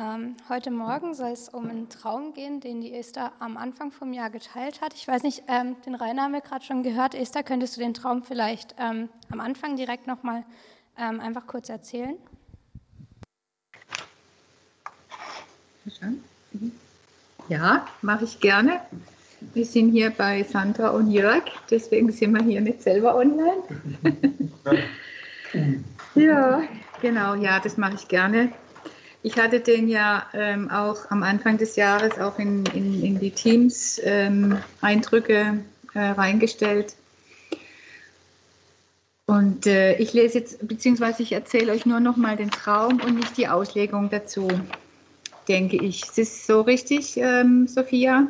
Ähm, heute Morgen soll es um einen Traum gehen, den die Esther am Anfang vom Jahr geteilt hat. Ich weiß nicht, ähm, den Rainer haben wir gerade schon gehört. Esther, könntest du den Traum vielleicht ähm, am Anfang direkt nochmal ähm, einfach kurz erzählen? Ja, mache ich gerne. Wir sind hier bei Sandra und Jörg, deswegen sind wir hier nicht selber online. ja, genau, ja, das mache ich gerne. Ich hatte den ja ähm, auch am Anfang des Jahres auch in, in, in die Teams-Eindrücke ähm, äh, reingestellt. Und äh, ich lese jetzt, beziehungsweise ich erzähle euch nur noch mal den Traum und nicht die Auslegung dazu, denke ich. Ist das so richtig, ähm, Sophia?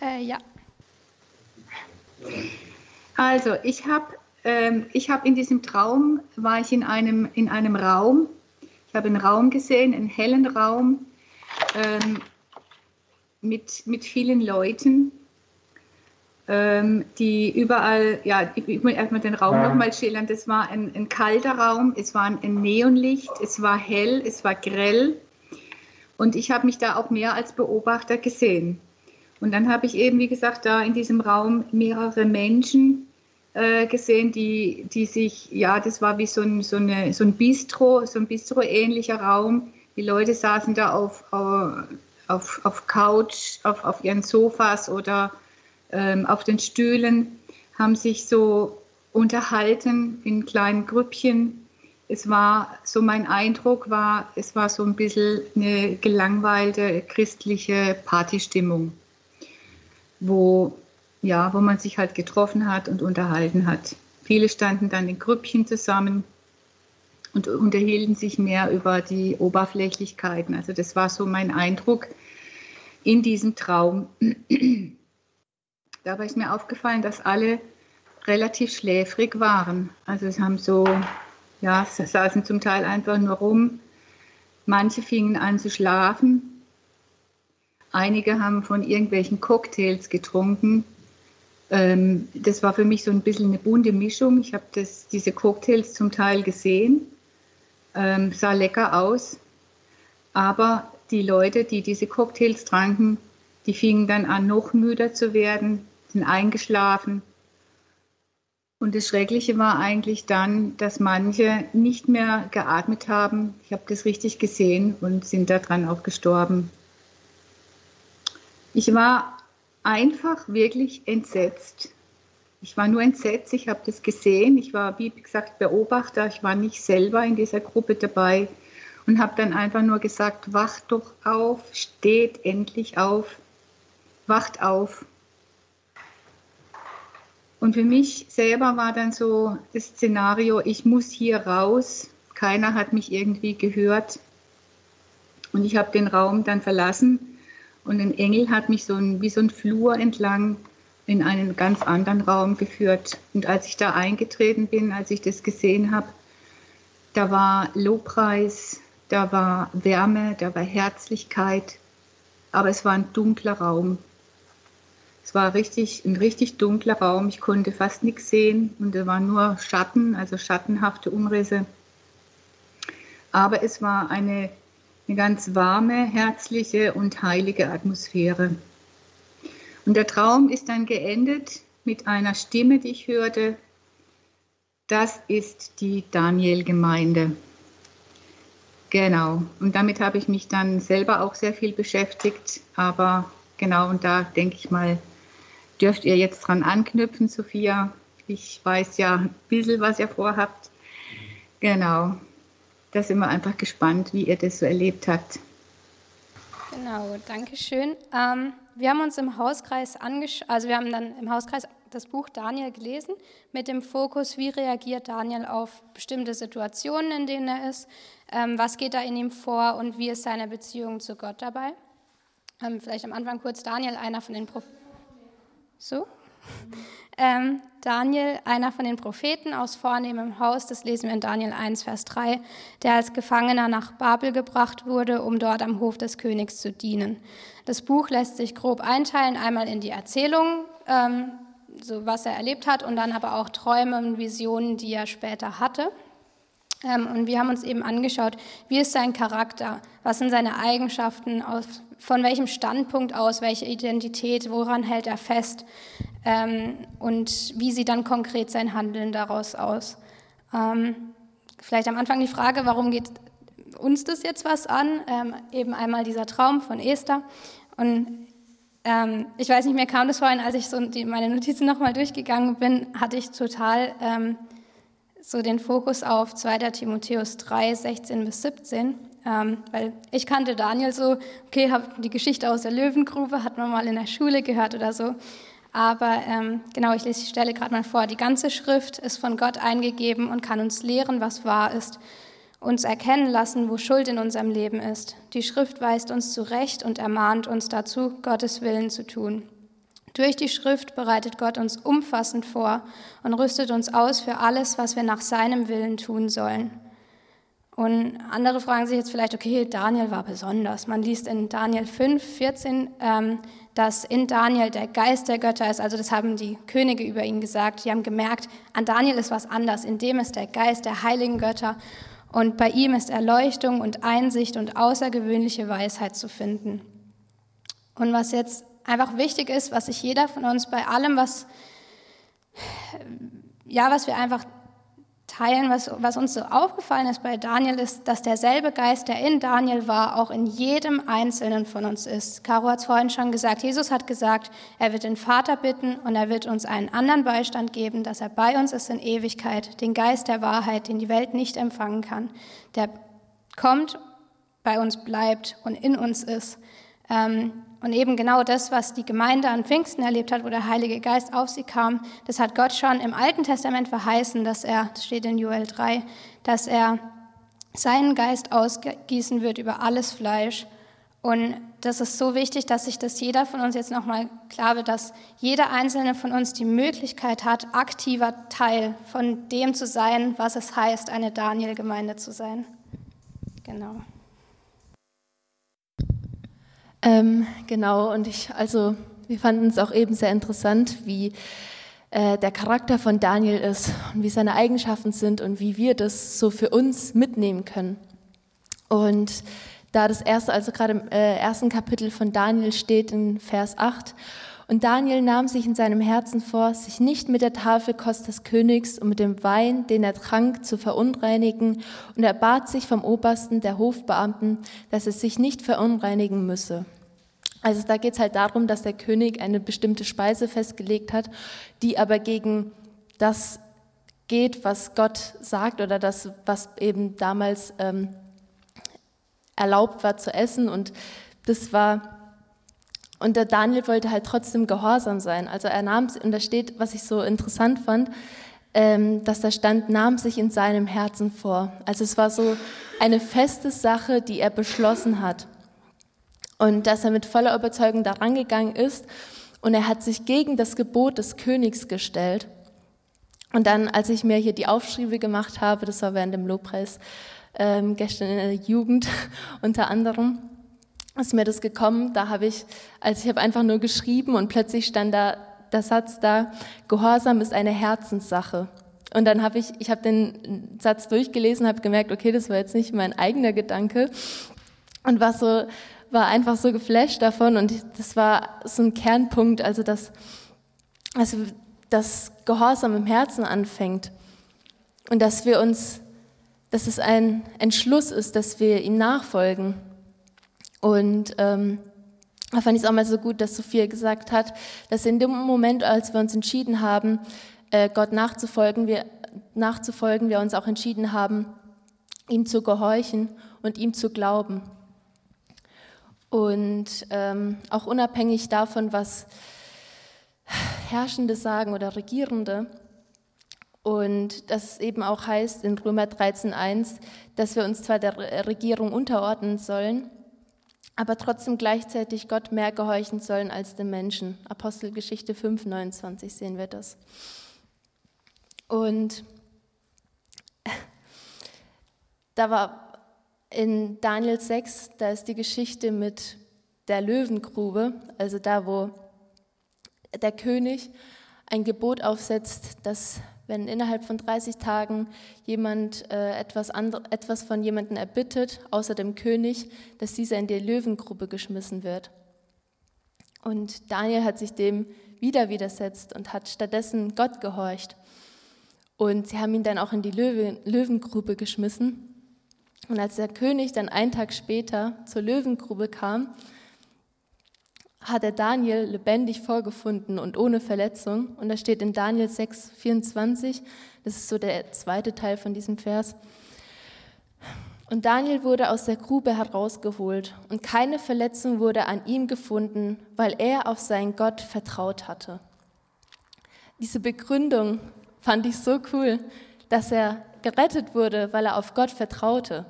Äh, ja. Also, ich habe ähm, hab in diesem Traum, war ich in einem, in einem Raum, ich habe einen Raum gesehen, einen hellen Raum ähm, mit, mit vielen Leuten, ähm, die überall, ja, ich muss erstmal den Raum ja. nochmal schildern. Das war ein, ein, kalter Raum, es war ein Neonlicht, es war hell, es war grell. Und ich habe mich da auch mehr als Beobachter gesehen. Und dann habe ich eben, wie gesagt, da in diesem Raum mehrere Menschen äh, gesehen, die, die sich, ja, das war wie so ein, so eine, so ein Bistro, so ein Bistro-ähnlicher Raum. Die Leute saßen da auf, auf, auf Couch, auf, auf ihren Sofas oder ähm, auf den Stühlen, haben sich so unterhalten in kleinen Grüppchen. Es war so mein Eindruck war, es war so ein bisschen eine gelangweilte christliche Partystimmung, wo ja, wo man sich halt getroffen hat und unterhalten hat. Viele standen dann in Grüppchen zusammen und unterhielten sich mehr über die Oberflächlichkeiten. Also das war so mein Eindruck in diesem Traum. Dabei ist mir aufgefallen, dass alle relativ schläfrig waren. Also es haben so, ja, saßen zum Teil einfach nur rum. Manche fingen an zu schlafen. Einige haben von irgendwelchen Cocktails getrunken ähm, das war für mich so ein bisschen eine bunte Mischung. Ich habe diese Cocktails zum Teil gesehen, ähm, sah lecker aus, aber die Leute, die diese Cocktails tranken, die fingen dann an, noch müder zu werden, sind eingeschlafen. Und das Schreckliche war eigentlich dann, dass manche nicht mehr geatmet haben. Ich habe das richtig gesehen und sind daran auch gestorben. Ich war einfach wirklich entsetzt. Ich war nur entsetzt, ich habe das gesehen. Ich war, wie gesagt, Beobachter. Ich war nicht selber in dieser Gruppe dabei und habe dann einfach nur gesagt, wacht doch auf, steht endlich auf, wacht auf. Und für mich selber war dann so das Szenario, ich muss hier raus. Keiner hat mich irgendwie gehört. Und ich habe den Raum dann verlassen und ein Engel hat mich so ein, wie so ein Flur entlang in einen ganz anderen Raum geführt. Und als ich da eingetreten bin, als ich das gesehen habe, da war Lobpreis, da war Wärme, da war Herzlichkeit, aber es war ein dunkler Raum. Es war richtig, ein richtig dunkler Raum. Ich konnte fast nichts sehen und da waren nur Schatten, also schattenhafte Umrisse. Aber es war eine eine ganz warme, herzliche und heilige Atmosphäre. Und der Traum ist dann geendet mit einer Stimme, die ich hörte. Das ist die Daniel-Gemeinde. Genau. Und damit habe ich mich dann selber auch sehr viel beschäftigt. Aber genau, und da denke ich mal, dürft ihr jetzt dran anknüpfen, Sophia. Ich weiß ja ein bisschen, was ihr vorhabt. Genau da sind wir einfach gespannt, wie ihr das so erlebt habt. Genau, danke schön. Ähm, wir haben uns im Hauskreis also wir haben dann im Hauskreis das Buch Daniel gelesen mit dem Fokus, wie reagiert Daniel auf bestimmte Situationen, in denen er ist, ähm, was geht da in ihm vor und wie ist seine Beziehung zu Gott dabei. Ähm, vielleicht am Anfang kurz Daniel, einer von den Propheten. So? Ähm, Daniel, einer von den Propheten aus vornehmem Haus, das lesen wir in Daniel 1, Vers 3, der als Gefangener nach Babel gebracht wurde, um dort am Hof des Königs zu dienen. Das Buch lässt sich grob einteilen, einmal in die Erzählung, ähm, so was er erlebt hat, und dann aber auch Träume und Visionen, die er später hatte. Ähm, und wir haben uns eben angeschaut, wie ist sein Charakter, was sind seine Eigenschaften, aus, von welchem Standpunkt aus, welche Identität, woran hält er fest ähm, und wie sieht dann konkret sein Handeln daraus aus. Ähm, vielleicht am Anfang die Frage, warum geht uns das jetzt was an? Ähm, eben einmal dieser Traum von Esther. Und ähm, ich weiß nicht, mir kam das vorhin, als ich so die, meine Notizen nochmal durchgegangen bin, hatte ich total ähm, so den Fokus auf 2. Timotheus 3, 16 bis 17. Ähm, weil ich kannte Daniel so, okay, habe die Geschichte aus der Löwengrube, hat man mal in der Schule gehört oder so. Aber ähm, genau, ich lese die Stelle gerade mal vor. Die ganze Schrift ist von Gott eingegeben und kann uns lehren, was wahr ist, uns erkennen lassen, wo Schuld in unserem Leben ist. Die Schrift weist uns zurecht und ermahnt uns dazu, Gottes Willen zu tun. Durch die Schrift bereitet Gott uns umfassend vor und rüstet uns aus für alles, was wir nach seinem Willen tun sollen. Und andere fragen sich jetzt vielleicht, okay, Daniel war besonders. Man liest in Daniel 5, 14, ähm, dass in Daniel der Geist der Götter ist. Also das haben die Könige über ihn gesagt. Die haben gemerkt, an Daniel ist was anders. In dem ist der Geist der heiligen Götter. Und bei ihm ist Erleuchtung und Einsicht und außergewöhnliche Weisheit zu finden. Und was jetzt einfach wichtig ist, was sich jeder von uns bei allem, was, ja, was wir einfach teilen, was, was uns so aufgefallen ist bei Daniel, ist, dass derselbe Geist, der in Daniel war, auch in jedem Einzelnen von uns ist. Caro hat es vorhin schon gesagt, Jesus hat gesagt, er wird den Vater bitten und er wird uns einen anderen Beistand geben, dass er bei uns ist in Ewigkeit, den Geist der Wahrheit, den die Welt nicht empfangen kann, der kommt, bei uns bleibt und in uns ist. Ähm, und eben genau das, was die Gemeinde an Pfingsten erlebt hat, wo der Heilige Geist auf sie kam, das hat Gott schon im Alten Testament verheißen, dass er, das steht in Joel 3, dass er seinen Geist ausgießen wird über alles Fleisch. Und das ist so wichtig, dass sich das jeder von uns jetzt nochmal klar wird, dass jeder einzelne von uns die Möglichkeit hat, aktiver Teil von dem zu sein, was es heißt, eine Daniel-Gemeinde zu sein. Genau. Ähm, genau, und ich, also wir fanden es auch eben sehr interessant, wie äh, der Charakter von Daniel ist und wie seine Eigenschaften sind und wie wir das so für uns mitnehmen können. Und da das erste, also gerade im äh, ersten Kapitel von Daniel steht in Vers 8, und Daniel nahm sich in seinem Herzen vor, sich nicht mit der Tafelkost des Königs und mit dem Wein, den er trank, zu verunreinigen, und er bat sich vom Obersten der Hofbeamten, dass er sich nicht verunreinigen müsse. Also da geht es halt darum, dass der König eine bestimmte Speise festgelegt hat, die aber gegen das geht, was Gott sagt oder das, was eben damals ähm, erlaubt war zu essen. Und das war und der Daniel wollte halt trotzdem gehorsam sein. Also er nahm, und da steht, was ich so interessant fand, ähm, dass da stand, nahm sich in seinem Herzen vor. Also es war so eine feste Sache, die er beschlossen hat. Und dass er mit voller Überzeugung daran gegangen ist und er hat sich gegen das Gebot des Königs gestellt. Und dann, als ich mir hier die Aufschriebe gemacht habe, das war während dem Lobpreis ähm, gestern in der Jugend unter anderem, ist mir das gekommen, da habe ich, als ich habe einfach nur geschrieben und plötzlich stand da der Satz da, Gehorsam ist eine Herzenssache. Und dann habe ich, ich habe den Satz durchgelesen, habe gemerkt, okay, das war jetzt nicht mein eigener Gedanke und war so, war einfach so geflasht davon und das war so ein Kernpunkt, also dass, also das Gehorsam im Herzen anfängt und dass wir uns, dass es ein Entschluss ist, dass wir ihm nachfolgen und ähm, da fand ich es auch mal so gut, dass Sophia gesagt hat, dass in dem Moment, als wir uns entschieden haben, äh, Gott nachzufolgen, wir, nachzufolgen, wir uns auch entschieden haben, ihm zu gehorchen und ihm zu glauben. Und ähm, auch unabhängig davon, was Herrschende sagen oder Regierende. Und das eben auch heißt in Römer 13.1, dass wir uns zwar der Regierung unterordnen sollen, aber trotzdem gleichzeitig Gott mehr gehorchen sollen als den Menschen. Apostelgeschichte 5, 29 sehen wir das. Und da war in Daniel 6, da ist die Geschichte mit der Löwengrube, also da, wo der König ein Gebot aufsetzt, dass wenn innerhalb von 30 Tagen jemand äh, etwas, etwas von jemandem erbittet, außer dem König, dass dieser in die Löwengrube geschmissen wird. Und Daniel hat sich dem wieder widersetzt und hat stattdessen Gott gehorcht. Und sie haben ihn dann auch in die Löwe, Löwengrube geschmissen. Und als der König dann einen Tag später zur Löwengrube kam, hat er Daniel lebendig vorgefunden und ohne Verletzung. Und da steht in Daniel 6, 24, das ist so der zweite Teil von diesem Vers. Und Daniel wurde aus der Grube herausgeholt und keine Verletzung wurde an ihm gefunden, weil er auf seinen Gott vertraut hatte. Diese Begründung fand ich so cool, dass er gerettet wurde, weil er auf Gott vertraute.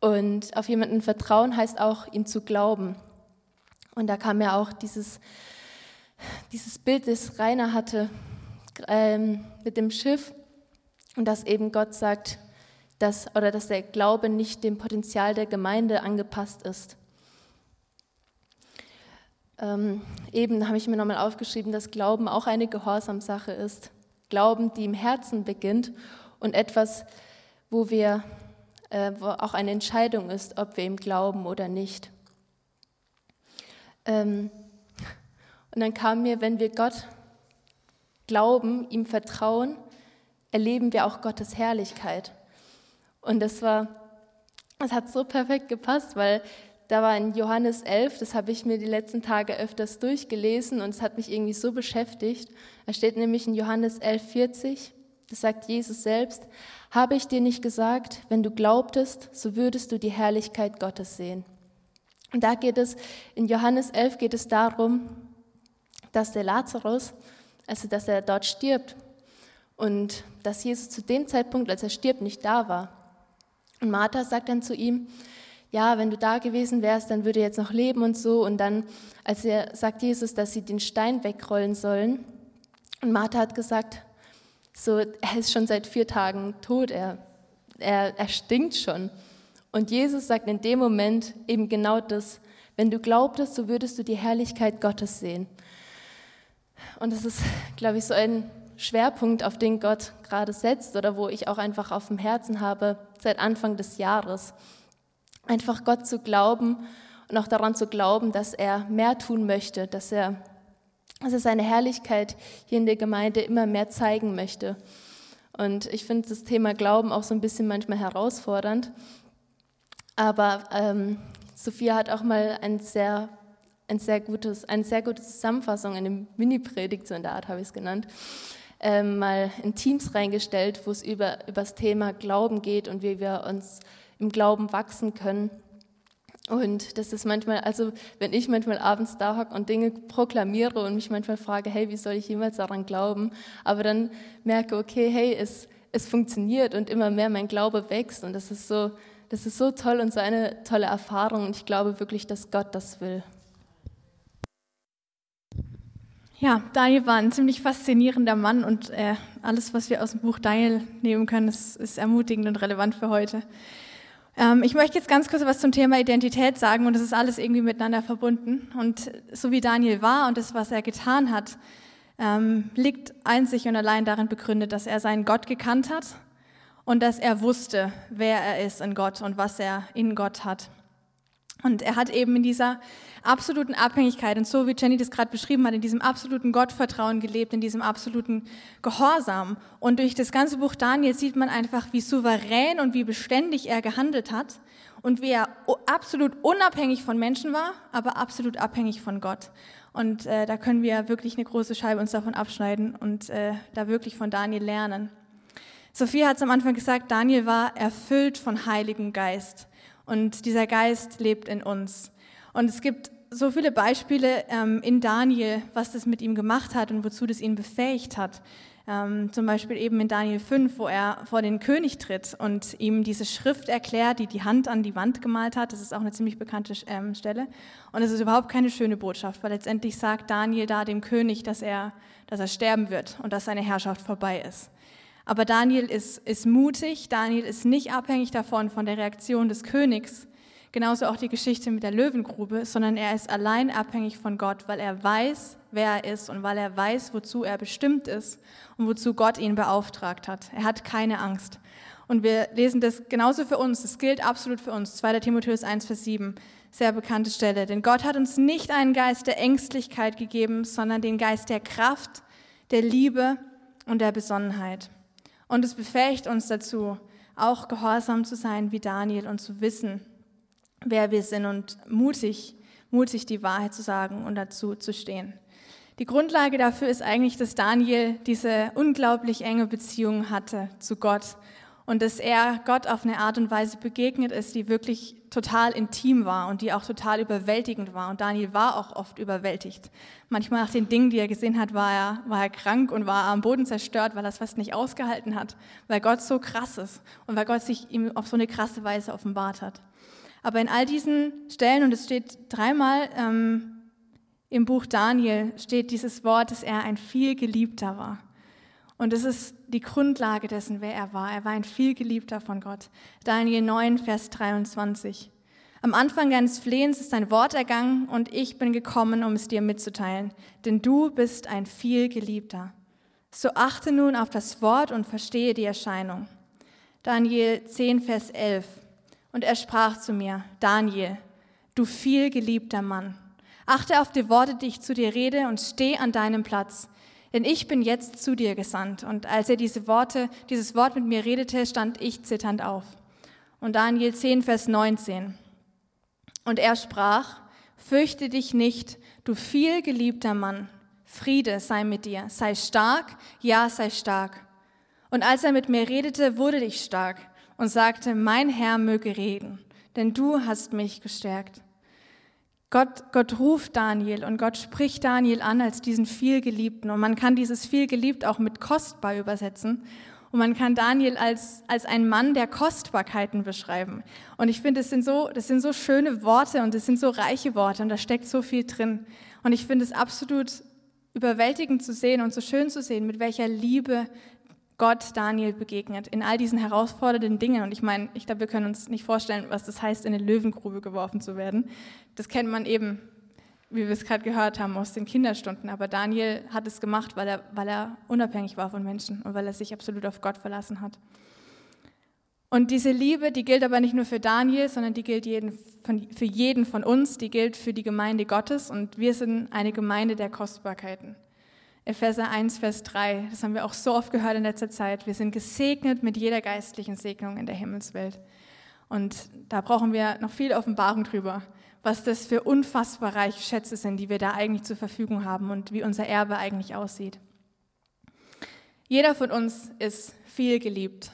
Und auf jemanden vertrauen heißt auch, ihm zu glauben. Und da kam ja auch dieses, dieses Bild, das Rainer hatte ähm, mit dem Schiff und dass eben Gott sagt, dass, oder dass der Glaube nicht dem Potenzial der Gemeinde angepasst ist. Ähm, eben habe ich mir nochmal aufgeschrieben, dass Glauben auch eine Gehorsamsache ist. Glauben, die im Herzen beginnt und etwas, wo wir, äh, wo auch eine Entscheidung ist, ob wir ihm glauben oder nicht. Ähm, und dann kam mir, wenn wir Gott glauben, ihm vertrauen, erleben wir auch Gottes Herrlichkeit. Und das war, das hat so perfekt gepasst, weil da war in Johannes 11, das habe ich mir die letzten Tage öfters durchgelesen und es hat mich irgendwie so beschäftigt. Da steht nämlich in Johannes 11, 40, das sagt Jesus selbst, habe ich dir nicht gesagt, wenn du glaubtest, so würdest du die Herrlichkeit Gottes sehen. Und da geht es, in Johannes 11 geht es darum, dass der Lazarus, also dass er dort stirbt und dass Jesus zu dem Zeitpunkt, als er stirbt, nicht da war. Und Martha sagt dann zu ihm, ja, wenn du da gewesen wärst, dann würde er jetzt noch leben und so. Und dann, als er sagt Jesus, dass sie den Stein wegrollen sollen, und Martha hat gesagt, so, er ist schon seit vier Tagen tot, er, er, er stinkt schon. Und Jesus sagt in dem Moment eben genau das. Wenn du glaubtest, so würdest du die Herrlichkeit Gottes sehen. Und das ist, glaube ich, so ein Schwerpunkt, auf den Gott gerade setzt oder wo ich auch einfach auf dem Herzen habe seit Anfang des Jahres. Einfach Gott zu glauben und auch daran zu glauben, dass er mehr tun möchte, dass er, dass er seine Herrlichkeit hier in der Gemeinde immer mehr zeigen möchte. Und ich finde das Thema Glauben auch so ein bisschen manchmal herausfordernd, aber ähm, Sophia hat auch mal ein sehr, ein sehr gutes, eine sehr gute Zusammenfassung, eine Mini-Predigt, so in der Art habe ich es genannt, ähm, mal in Teams reingestellt, wo es über, über das Thema Glauben geht und wie wir uns im Glauben wachsen können. Und das ist manchmal, also wenn ich manchmal abends da hocke und Dinge proklamiere und mich manchmal frage, hey, wie soll ich jemals daran glauben? Aber dann merke, okay, hey, es, es funktioniert und immer mehr mein Glaube wächst und das ist so, das ist so toll und so eine tolle Erfahrung und ich glaube wirklich, dass Gott das will. Ja, Daniel war ein ziemlich faszinierender Mann und äh, alles, was wir aus dem Buch Daniel nehmen können, ist, ist ermutigend und relevant für heute. Ähm, ich möchte jetzt ganz kurz was zum Thema Identität sagen und es ist alles irgendwie miteinander verbunden. Und so wie Daniel war und das, was er getan hat, ähm, liegt einzig und allein darin begründet, dass er seinen Gott gekannt hat und dass er wusste, wer er ist in Gott und was er in Gott hat. Und er hat eben in dieser absoluten Abhängigkeit und so wie Jenny das gerade beschrieben hat, in diesem absoluten Gottvertrauen gelebt, in diesem absoluten Gehorsam. Und durch das ganze Buch Daniel sieht man einfach, wie souverän und wie beständig er gehandelt hat und wie er absolut unabhängig von Menschen war, aber absolut abhängig von Gott. Und äh, da können wir wirklich eine große Scheibe uns davon abschneiden und äh, da wirklich von Daniel lernen. Sophia hat es am Anfang gesagt, Daniel war erfüllt von Heiligen Geist und dieser Geist lebt in uns. Und es gibt so viele Beispiele ähm, in Daniel, was das mit ihm gemacht hat und wozu das ihn befähigt hat. Ähm, zum Beispiel eben in Daniel 5, wo er vor den König tritt und ihm diese Schrift erklärt, die die Hand an die Wand gemalt hat. Das ist auch eine ziemlich bekannte ähm, Stelle. Und es ist überhaupt keine schöne Botschaft, weil letztendlich sagt Daniel da dem König, dass er, dass er sterben wird und dass seine Herrschaft vorbei ist. Aber Daniel ist, ist mutig, Daniel ist nicht abhängig davon, von der Reaktion des Königs. genauso auch die Geschichte mit der Löwengrube, sondern er ist allein abhängig von Gott, weil er weiß, wer er ist und weil er weiß, wozu er bestimmt ist und wozu Gott ihn beauftragt hat. Er hat keine Angst. Und wir lesen das genauso für uns, das gilt absolut für uns. 2. Timotheus 1, Vers 7, sehr bekannte Stelle. Denn Gott hat uns nicht einen Geist der Ängstlichkeit gegeben, sondern den Geist der Kraft, der Liebe und der Besonnenheit. Und es befähigt uns dazu, auch gehorsam zu sein wie Daniel und zu wissen, wer wir sind und mutig, mutig die Wahrheit zu sagen und dazu zu stehen. Die Grundlage dafür ist eigentlich, dass Daniel diese unglaublich enge Beziehung hatte zu Gott und dass er Gott auf eine Art und Weise begegnet ist, die wirklich total intim war und die auch total überwältigend war. Und Daniel war auch oft überwältigt. Manchmal nach den Dingen, die er gesehen hat, war er, war er krank und war am Boden zerstört, weil er es fast nicht ausgehalten hat, weil Gott so krass ist und weil Gott sich ihm auf so eine krasse Weise offenbart hat. Aber in all diesen Stellen, und es steht dreimal ähm, im Buch Daniel, steht dieses Wort, dass er ein viel geliebter war. Und das ist die Grundlage dessen, wer er war. Er war ein vielgeliebter von Gott. Daniel 9, Vers 23. Am Anfang deines Flehens ist ein Wort ergangen und ich bin gekommen, um es dir mitzuteilen, denn du bist ein vielgeliebter. So achte nun auf das Wort und verstehe die Erscheinung. Daniel 10, Vers 11. Und er sprach zu mir, Daniel, du vielgeliebter Mann, achte auf die Worte, die ich zu dir rede und steh an deinem Platz denn ich bin jetzt zu dir gesandt. Und als er diese Worte, dieses Wort mit mir redete, stand ich zitternd auf. Und Daniel 10, Vers 19. Und er sprach, fürchte dich nicht, du viel geliebter Mann, Friede sei mit dir, sei stark, ja, sei stark. Und als er mit mir redete, wurde ich stark und sagte, mein Herr möge reden, denn du hast mich gestärkt. Gott, Gott ruft Daniel und Gott spricht Daniel an als diesen vielgeliebten. Und man kann dieses vielgeliebt auch mit kostbar übersetzen. Und man kann Daniel als, als einen Mann der Kostbarkeiten beschreiben. Und ich finde, das sind, so, das sind so schöne Worte und das sind so reiche Worte und da steckt so viel drin. Und ich finde es absolut überwältigend zu sehen und so schön zu sehen, mit welcher Liebe Gott Daniel begegnet in all diesen herausfordernden Dingen. Und ich meine, ich glaube, wir können uns nicht vorstellen, was das heißt, in eine Löwengrube geworfen zu werden. Das kennt man eben, wie wir es gerade gehört haben, aus den Kinderstunden. Aber Daniel hat es gemacht, weil er, weil er unabhängig war von Menschen und weil er sich absolut auf Gott verlassen hat. Und diese Liebe, die gilt aber nicht nur für Daniel, sondern die gilt jeden, für jeden von uns, die gilt für die Gemeinde Gottes. Und wir sind eine Gemeinde der Kostbarkeiten. Epheser 1, Vers 3, das haben wir auch so oft gehört in letzter Zeit. Wir sind gesegnet mit jeder geistlichen Segnung in der Himmelswelt. Und da brauchen wir noch viel Offenbarung drüber, was das für unfassbar reiche Schätze sind, die wir da eigentlich zur Verfügung haben und wie unser Erbe eigentlich aussieht. Jeder von uns ist viel geliebt.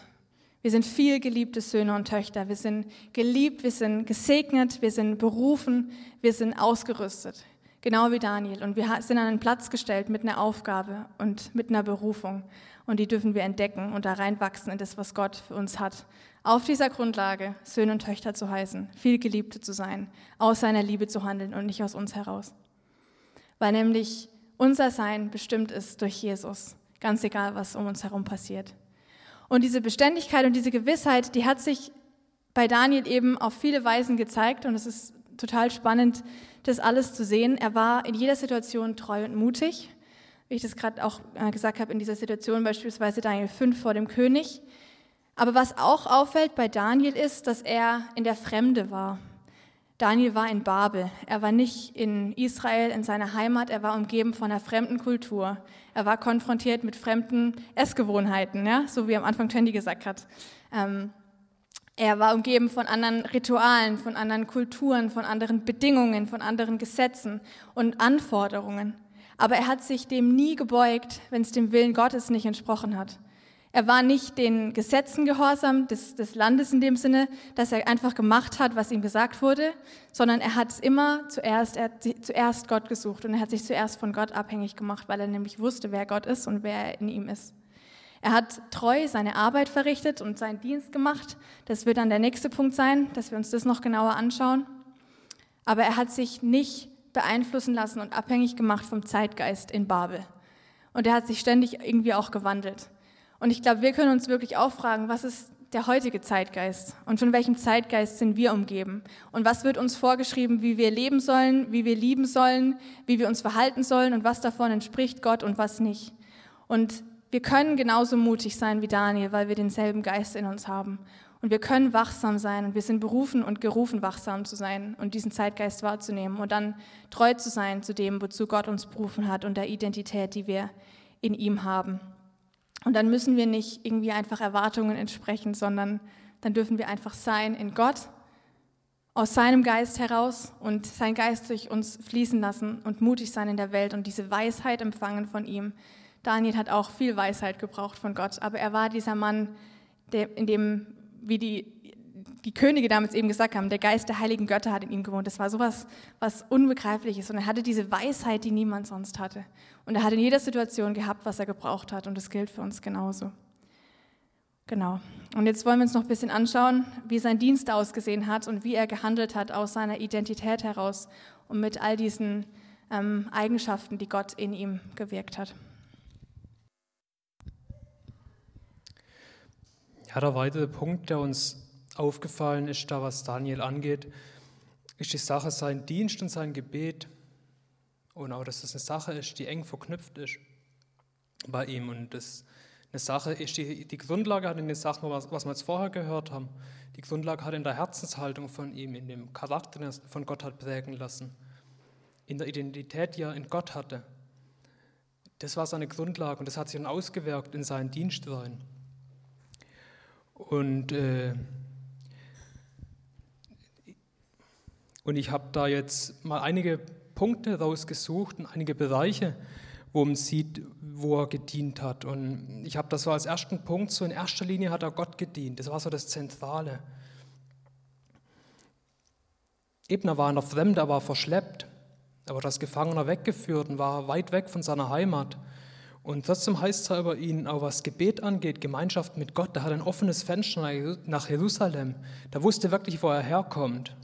Wir sind viel geliebte Söhne und Töchter. Wir sind geliebt, wir sind gesegnet, wir sind berufen, wir sind ausgerüstet. Genau wie Daniel. Und wir sind an einen Platz gestellt mit einer Aufgabe und mit einer Berufung. Und die dürfen wir entdecken und da reinwachsen in das, was Gott für uns hat. Auf dieser Grundlage Söhne und Töchter zu heißen, viel Geliebte zu sein, aus seiner Liebe zu handeln und nicht aus uns heraus. Weil nämlich unser Sein bestimmt ist durch Jesus, ganz egal, was um uns herum passiert. Und diese Beständigkeit und diese Gewissheit, die hat sich bei Daniel eben auf viele Weisen gezeigt und es ist total spannend, das alles zu sehen. Er war in jeder Situation treu und mutig, wie ich das gerade auch äh, gesagt habe, in dieser Situation beispielsweise Daniel 5 vor dem König. Aber was auch auffällt bei Daniel ist, dass er in der Fremde war. Daniel war in Babel. Er war nicht in Israel, in seiner Heimat. Er war umgeben von einer fremden Kultur. Er war konfrontiert mit fremden Essgewohnheiten, ja? so wie am Anfang Tandy gesagt hat. Ähm, er war umgeben von anderen Ritualen, von anderen Kulturen, von anderen Bedingungen, von anderen Gesetzen und Anforderungen. Aber er hat sich dem nie gebeugt, wenn es dem Willen Gottes nicht entsprochen hat. Er war nicht den Gesetzen gehorsam des, des Landes in dem Sinne, dass er einfach gemacht hat, was ihm gesagt wurde, sondern er hat es immer zuerst, er hat zuerst Gott gesucht und er hat sich zuerst von Gott abhängig gemacht, weil er nämlich wusste, wer Gott ist und wer er in ihm ist. Er hat treu seine Arbeit verrichtet und seinen Dienst gemacht. Das wird dann der nächste Punkt sein, dass wir uns das noch genauer anschauen. Aber er hat sich nicht beeinflussen lassen und abhängig gemacht vom Zeitgeist in Babel. Und er hat sich ständig irgendwie auch gewandelt. Und ich glaube, wir können uns wirklich auch fragen, was ist der heutige Zeitgeist und von welchem Zeitgeist sind wir umgeben? Und was wird uns vorgeschrieben, wie wir leben sollen, wie wir lieben sollen, wie wir uns verhalten sollen und was davon entspricht Gott und was nicht? Und wir können genauso mutig sein wie Daniel, weil wir denselben Geist in uns haben. Und wir können wachsam sein und wir sind berufen und gerufen, wachsam zu sein und diesen Zeitgeist wahrzunehmen und dann treu zu sein zu dem, wozu Gott uns berufen hat und der Identität, die wir in ihm haben. Und dann müssen wir nicht irgendwie einfach Erwartungen entsprechen, sondern dann dürfen wir einfach sein in Gott, aus seinem Geist heraus und sein Geist durch uns fließen lassen und mutig sein in der Welt und diese Weisheit empfangen von ihm. Daniel hat auch viel Weisheit gebraucht von Gott, aber er war dieser Mann, der, in dem, wie die die Könige damals eben gesagt haben, der Geist der heiligen Götter hat in ihm gewohnt. Das war sowas, was Unbegreifliches. Und er hatte diese Weisheit, die niemand sonst hatte. Und er hat in jeder Situation gehabt, was er gebraucht hat. Und das gilt für uns genauso. Genau. Und jetzt wollen wir uns noch ein bisschen anschauen, wie sein Dienst ausgesehen hat und wie er gehandelt hat aus seiner Identität heraus und mit all diesen ähm, Eigenschaften, die Gott in ihm gewirkt hat. Ja, der weitere Punkt, der uns aufgefallen ist, da was Daniel angeht, ist die Sache sein Dienst und sein Gebet. Und auch, dass das eine Sache ist, die eng verknüpft ist bei ihm. Und das eine Sache ist, die, die Grundlage hat in den Sachen, was, was wir jetzt vorher gehört haben, die Grundlage hat in der Herzenshaltung von ihm, in dem Charakter, den er von Gott hat prägen lassen, in der Identität, die er in Gott hatte. Das war seine Grundlage und das hat sich dann ausgewirkt in seinen Dienst rein. Und äh, Und ich habe da jetzt mal einige Punkte rausgesucht und einige Bereiche, wo man sieht, wo er gedient hat. Und ich habe das so als ersten Punkt, so in erster Linie hat er Gott gedient. Das war so das Zentrale. Eben, er war in der Fremde, er war verschleppt. Er wurde als Gefangener weggeführt und war weit weg von seiner Heimat. Und trotzdem heißt es über ihn, auch was Gebet angeht, Gemeinschaft mit Gott, er hat ein offenes Fenster nach Jerusalem. Der wusste wirklich, wo er herkommt.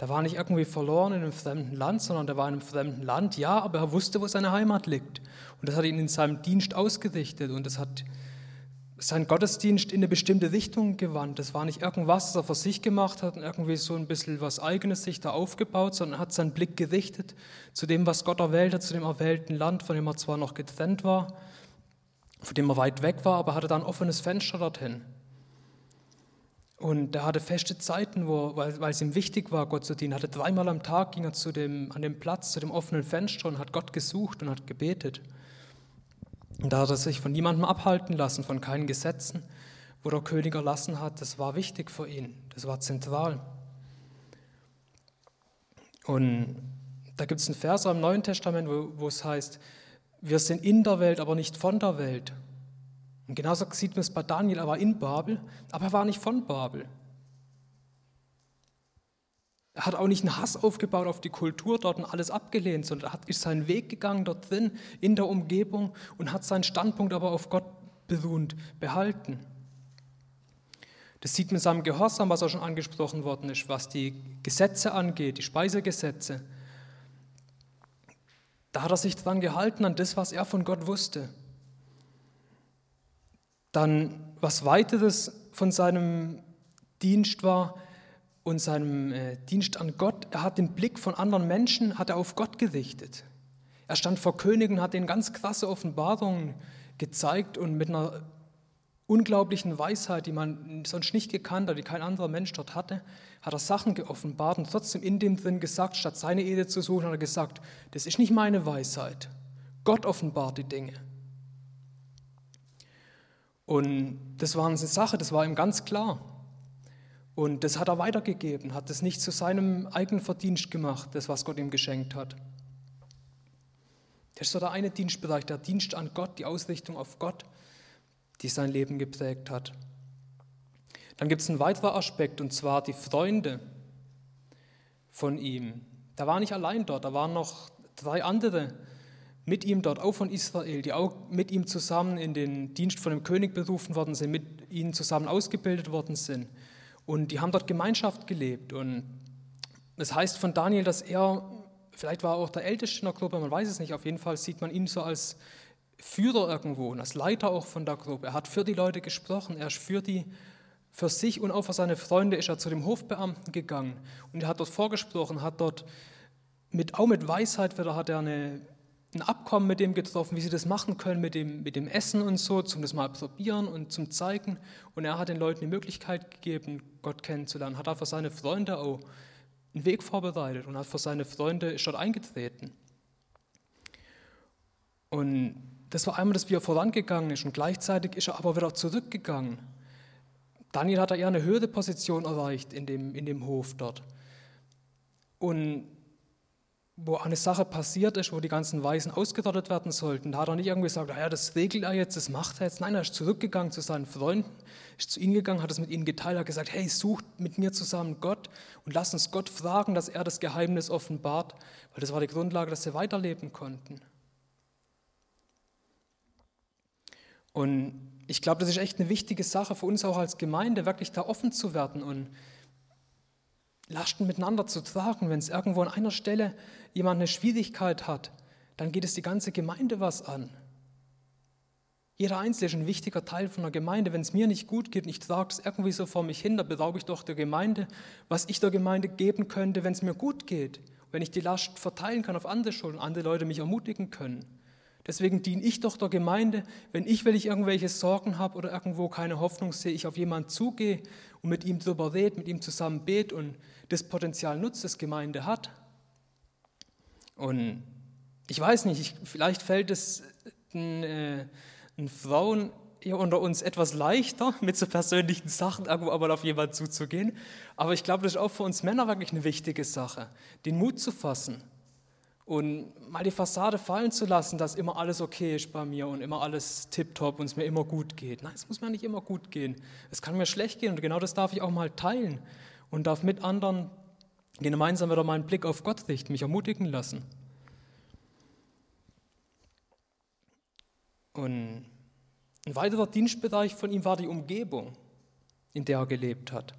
Der war nicht irgendwie verloren in einem fremden Land, sondern der war in einem fremden Land, ja, aber er wusste, wo seine Heimat liegt. Und das hat ihn in seinem Dienst ausgerichtet und das hat seinen Gottesdienst in eine bestimmte Richtung gewandt. Das war nicht irgendwas, das er für sich gemacht hat und irgendwie so ein bisschen was Eigenes sich da aufgebaut, sondern hat seinen Blick gerichtet zu dem, was Gott erwählt hat, zu dem erwählten Land, von dem er zwar noch getrennt war, von dem er weit weg war, aber hatte da ein offenes Fenster dorthin. Und er hatte feste Zeiten, wo, weil, weil es ihm wichtig war, Gott zu dienen. Hatte dreimal am Tag ging er zu dem, an dem Platz, zu dem offenen Fenster und hat Gott gesucht und hat gebetet. Und da hat er sich von niemandem abhalten lassen, von keinen Gesetzen, wo der König erlassen hat. Das war wichtig für ihn, das war zentral. Und da gibt es einen Vers im Neuen Testament, wo, es heißt, wir sind in der Welt, aber nicht von der Welt. Und genauso sieht man es bei Daniel, er war in Babel, aber er war nicht von Babel. Er hat auch nicht einen Hass aufgebaut auf die Kultur dort und alles abgelehnt, sondern er ist seinen Weg gegangen dort drin, in der Umgebung und hat seinen Standpunkt aber auf Gott beruhend behalten. Das sieht man in seinem Gehorsam, was auch schon angesprochen worden ist, was die Gesetze angeht, die Speisegesetze. Da hat er sich dran gehalten, an das, was er von Gott wusste. Dann was weiteres von seinem Dienst war und seinem äh, Dienst an Gott, er hat den Blick von anderen Menschen, hat er auf Gott gerichtet. Er stand vor Königen, hat ihnen ganz krasse Offenbarungen gezeigt und mit einer unglaublichen Weisheit, die man sonst nicht gekannt hat, die kein anderer Mensch dort hatte, hat er Sachen geoffenbart und trotzdem in dem drin gesagt, statt seine Ehe zu suchen, hat er gesagt, das ist nicht meine Weisheit. Gott offenbart die Dinge. Und das war eine Sache, das war ihm ganz klar. Und das hat er weitergegeben, hat es nicht zu seinem eigenen Verdienst gemacht, das, was Gott ihm geschenkt hat. Das ist so der eine Dienstbereich, der Dienst an Gott, die Ausrichtung auf Gott, die sein Leben geprägt hat. Dann gibt es einen weiteren Aspekt, und zwar die Freunde von ihm. Da war nicht allein dort, da waren noch drei andere mit ihm dort auch von Israel, die auch mit ihm zusammen in den Dienst von dem König berufen worden sind, mit ihnen zusammen ausgebildet worden sind. Und die haben dort Gemeinschaft gelebt. Und das heißt von Daniel, dass er, vielleicht war er auch der Älteste in der Gruppe, man weiß es nicht, auf jeden Fall sieht man ihn so als Führer irgendwo und als Leiter auch von der Gruppe. Er hat für die Leute gesprochen, er ist für die, für sich und auch für seine Freunde ist er zu dem Hofbeamten gegangen und er hat dort vorgesprochen, hat dort mit, auch mit Weisheit wieder hat er eine, ein Abkommen mit dem getroffen, wie sie das machen können mit dem, mit dem Essen und so, zum das mal probieren und zum zeigen. Und er hat den Leuten die Möglichkeit gegeben, Gott kennenzulernen, hat für seine Freunde auch einen Weg vorbereitet und hat für seine Freunde ist dort eingetreten. Und das war einmal, dass er vorangegangen ist und gleichzeitig ist er aber wieder zurückgegangen. Daniel hat da eher eine höhere Position erreicht in dem, in dem Hof dort. Und wo eine Sache passiert ist, wo die ganzen Weisen ausgerottet werden sollten, da hat er nicht irgendwie gesagt, ja, das regelt er jetzt, das macht er jetzt. Nein, er ist zurückgegangen zu seinen Freunden, ist zu ihnen gegangen, hat es mit ihnen geteilt, hat gesagt, hey, sucht mit mir zusammen Gott und lasst uns Gott fragen, dass er das Geheimnis offenbart, weil das war die Grundlage, dass sie weiterleben konnten. Und ich glaube, das ist echt eine wichtige Sache für uns auch als Gemeinde, wirklich da offen zu werden und Lasten miteinander zu tragen. Wenn es irgendwo an einer Stelle jemand eine Schwierigkeit hat, dann geht es die ganze Gemeinde was an. Jeder Einzelne ist ein wichtiger Teil von der Gemeinde. Wenn es mir nicht gut geht und ich trage es irgendwie so vor mich hin, dann beraube ich doch der Gemeinde, was ich der Gemeinde geben könnte, wenn es mir gut geht. Wenn ich die Last verteilen kann auf andere Schulden, andere Leute mich ermutigen können. Deswegen diene ich doch der Gemeinde, wenn ich, wenn ich irgendwelche Sorgen habe oder irgendwo keine Hoffnung sehe, ich auf jemanden zugehe und mit ihm darüber rede, mit ihm zusammen bete und das Potenzial nutzt, das Gemeinde hat. Und ich weiß nicht, ich, vielleicht fällt es den, äh, den Frauen hier unter uns etwas leichter, mit so persönlichen Sachen irgendwo aber auf jemanden zuzugehen. Aber ich glaube, das ist auch für uns Männer wirklich eine wichtige Sache, den Mut zu fassen und mal die Fassade fallen zu lassen, dass immer alles okay ist bei mir und immer alles tipptopp und es mir immer gut geht. Nein, es muss mir nicht immer gut gehen. Es kann mir schlecht gehen und genau das darf ich auch mal teilen und darf mit anderen gemeinsam wieder mal einen Blick auf Gott richten, mich ermutigen lassen. Und ein weiterer Dienstbereich von ihm war die Umgebung, in der er gelebt hat.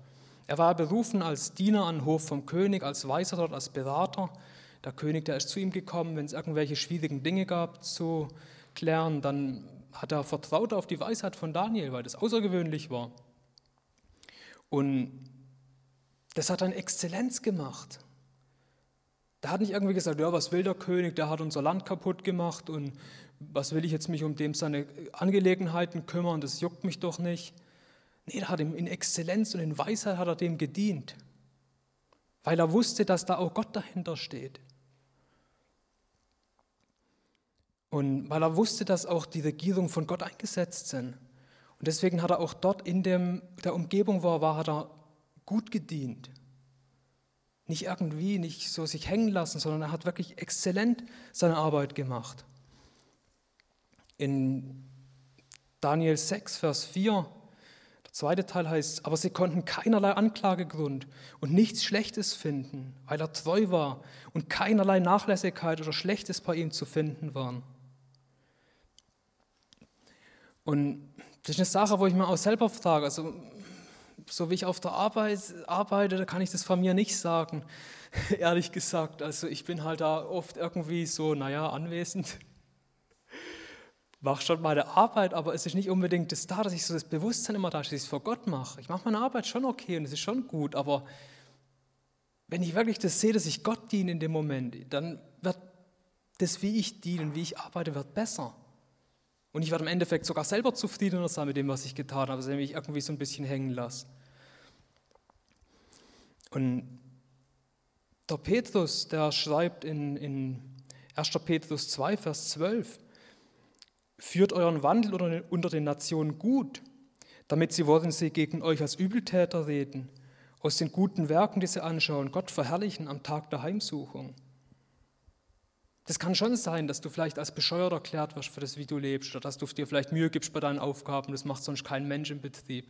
Er war berufen als Diener an Hof vom König, als Weiser dort, als Berater. Der König, der ist zu ihm gekommen, wenn es irgendwelche schwierigen Dinge gab zu klären, dann hat er vertraut auf die Weisheit von Daniel, weil das außergewöhnlich war. Und das hat dann Exzellenz gemacht. Der hat nicht irgendwie gesagt, ja, was will der König, der hat unser Land kaputt gemacht und was will ich jetzt mich um dem seine Angelegenheiten kümmern, das juckt mich doch nicht. Nee, der hat ihm in Exzellenz und in Weisheit hat er dem gedient, weil er wusste, dass da auch Gott dahinter steht. Und weil er wusste, dass auch die Regierung von Gott eingesetzt sind. Und deswegen hat er auch dort in dem, der Umgebung, wo er war, hat er gut gedient. Nicht irgendwie, nicht so sich hängen lassen, sondern er hat wirklich exzellent seine Arbeit gemacht. In Daniel 6, Vers 4, der zweite Teil heißt, aber sie konnten keinerlei Anklagegrund und nichts Schlechtes finden, weil er treu war und keinerlei Nachlässigkeit oder Schlechtes bei ihm zu finden waren. Und das ist eine Sache, wo ich mir auch selber frage, also so wie ich auf der Arbeit arbeite, da kann ich das von mir nicht sagen, ehrlich gesagt. Also ich bin halt da oft irgendwie so, naja, anwesend, mache schon meine Arbeit, aber es ist nicht unbedingt das da, dass ich so das Bewusstsein immer da, dass ich es vor Gott mache. Ich mache meine Arbeit schon okay und es ist schon gut, aber wenn ich wirklich das sehe, dass ich Gott diene in dem Moment, dann wird das, wie ich diene und wie ich arbeite, wird besser. Und ich werde im Endeffekt sogar selber zufriedener sein mit dem, was ich getan habe, wenn ich irgendwie so ein bisschen hängen lasse. Und der Petrus, der schreibt in, in 1. Petrus 2, Vers 12, führt euren Wandel unter den Nationen gut, damit sie, wollen sie gegen euch als Übeltäter reden, aus den guten Werken, die sie anschauen, Gott verherrlichen am Tag der Heimsuchung. Das kann schon sein, dass du vielleicht als bescheuert erklärt wirst für das, wie du lebst, oder dass du dir vielleicht Mühe gibst bei deinen Aufgaben, das macht sonst kein Mensch im Betrieb.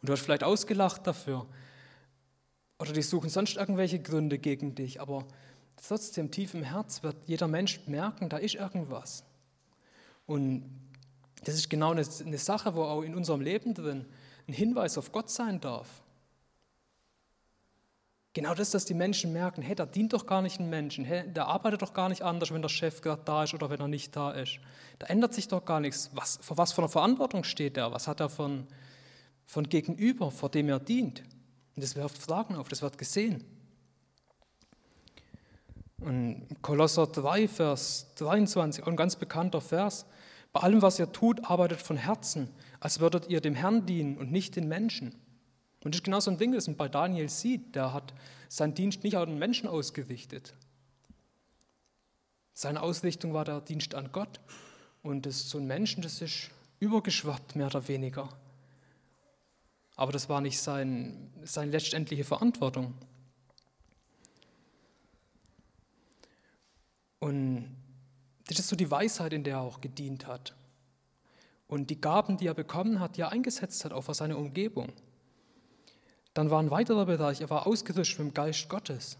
Und du hast vielleicht ausgelacht dafür. Oder die suchen sonst irgendwelche Gründe gegen dich, aber trotzdem tief im Herz wird jeder Mensch merken, da ist irgendwas. Und das ist genau eine, Sache, wo auch in unserem Leben drin ein Hinweis auf Gott sein darf. Genau das, dass die Menschen merken, hey, der dient doch gar nicht den Menschen, hey, der arbeitet doch gar nicht anders, wenn der Chef gerade da ist oder wenn er nicht da ist. Da ändert sich doch gar nichts. Was, vor was für einer Verantwortung steht er? Was hat er von, von Gegenüber, vor dem er dient? Und das wirft Fragen auf, das wird gesehen. Und Kolosser 3, Vers 23, ein ganz bekannter Vers. Bei allem, was ihr tut, arbeitet von Herzen, als würdet ihr dem Herrn dienen und nicht den Menschen. Und das ist genau so ein Ding, das man bei Daniel sieht. Der hat seinen Dienst nicht auf den Menschen ausgerichtet. Seine Ausrichtung war der Dienst an Gott. Und das so ein Menschen, das ist übergeschwappt, mehr oder weniger. Aber das war nicht sein, seine letztendliche Verantwortung. Und das ist so die Weisheit, in der er auch gedient hat. Und die Gaben, die er bekommen hat, die er eingesetzt hat, auch für seine Umgebung. Dann war ein weiterer Bereich, er war ausgerüstet mit dem Geist Gottes.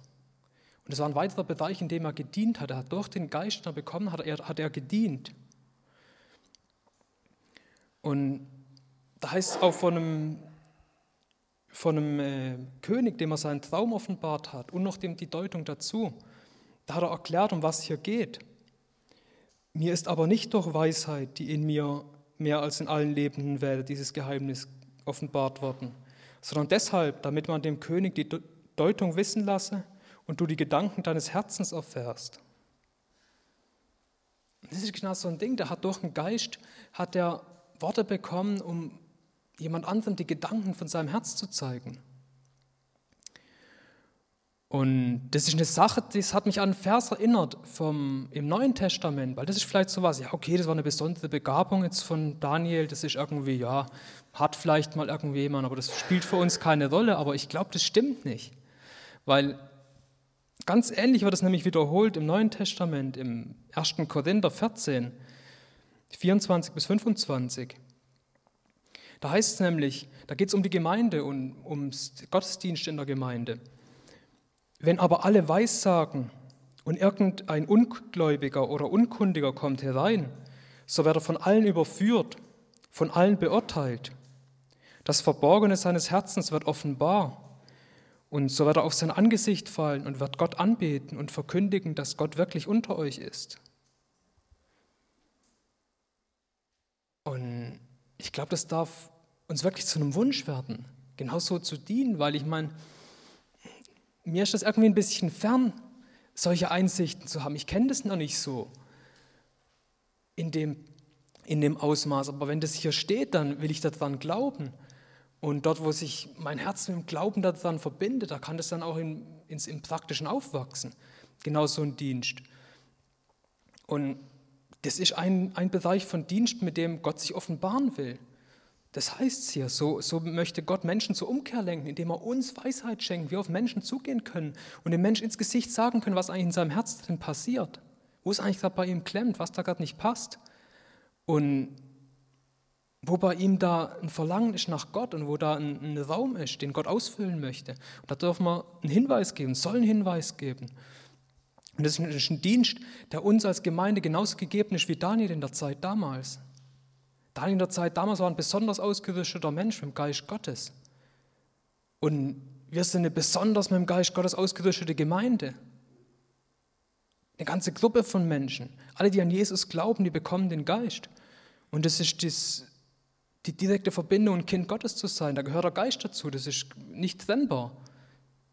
Und es war ein weiterer Bereich, in dem er gedient hat. Er hat durch den Geist, den er bekommen hat, er, hat er gedient. Und da heißt es auch von einem, von einem äh, König, dem er seinen Traum offenbart hat und noch dem die Deutung dazu. Da hat er erklärt, um was hier geht. Mir ist aber nicht durch Weisheit, die in mir mehr als in allen lebenden Welten dieses Geheimnis offenbart worden sondern deshalb, damit man dem König die Deutung wissen lasse und du die Gedanken deines Herzens erfährst. Das ist genau so ein Ding, der hat durch den Geist, hat er Worte bekommen, um jemand anderem die Gedanken von seinem Herz zu zeigen. Und das ist eine Sache, das hat mich an einen Vers erinnert vom, im Neuen Testament, weil das ist vielleicht so was, ja, okay, das war eine besondere Begabung jetzt von Daniel, das ist irgendwie, ja, hat vielleicht mal irgendjemand, aber das spielt für uns keine Rolle, aber ich glaube, das stimmt nicht. Weil ganz ähnlich wird es nämlich wiederholt im Neuen Testament, im 1. Korinther 14, 24 bis 25. Da heißt es nämlich, da geht es um die Gemeinde und ums Gottesdienst in der Gemeinde. Wenn aber alle Weissagen und irgendein Ungläubiger oder Unkundiger kommt herein, so wird er von allen überführt, von allen beurteilt. Das Verborgene seines Herzens wird offenbar. Und so wird er auf sein Angesicht fallen und wird Gott anbeten und verkündigen, dass Gott wirklich unter euch ist. Und ich glaube, das darf uns wirklich zu einem Wunsch werden, genauso zu dienen, weil ich meine, mir ist das irgendwie ein bisschen fern, solche Einsichten zu haben. Ich kenne das noch nicht so in dem, in dem Ausmaß. Aber wenn das hier steht, dann will ich daran glauben. Und dort, wo sich mein Herz mit dem Glauben daran verbindet, da kann das dann auch in, ins, im Praktischen aufwachsen. Genau so ein Dienst. Und das ist ein, ein Bereich von Dienst, mit dem Gott sich offenbaren will. Das heißt es hier, so, so möchte Gott Menschen zur Umkehr lenken, indem er uns Weisheit schenkt, wir auf Menschen zugehen können und dem Menschen ins Gesicht sagen können, was eigentlich in seinem Herzen passiert, wo es eigentlich gerade bei ihm klemmt, was da gerade nicht passt und wo bei ihm da ein Verlangen ist nach Gott und wo da ein, ein Raum ist, den Gott ausfüllen möchte. Und da dürfen wir einen Hinweis geben, soll einen Hinweis geben. Und das ist ein Dienst, der uns als Gemeinde genauso gegeben ist wie Daniel in der Zeit damals. Daniel in der Zeit damals war ein besonders ausgerüsteter Mensch mit dem Geist Gottes. Und wir sind eine besonders mit dem Geist Gottes ausgerüstete Gemeinde. Eine ganze Gruppe von Menschen. Alle, die an Jesus glauben, die bekommen den Geist. Und das ist das, die direkte Verbindung, ein Kind Gottes zu sein. Da gehört der Geist dazu. Das ist nicht trennbar.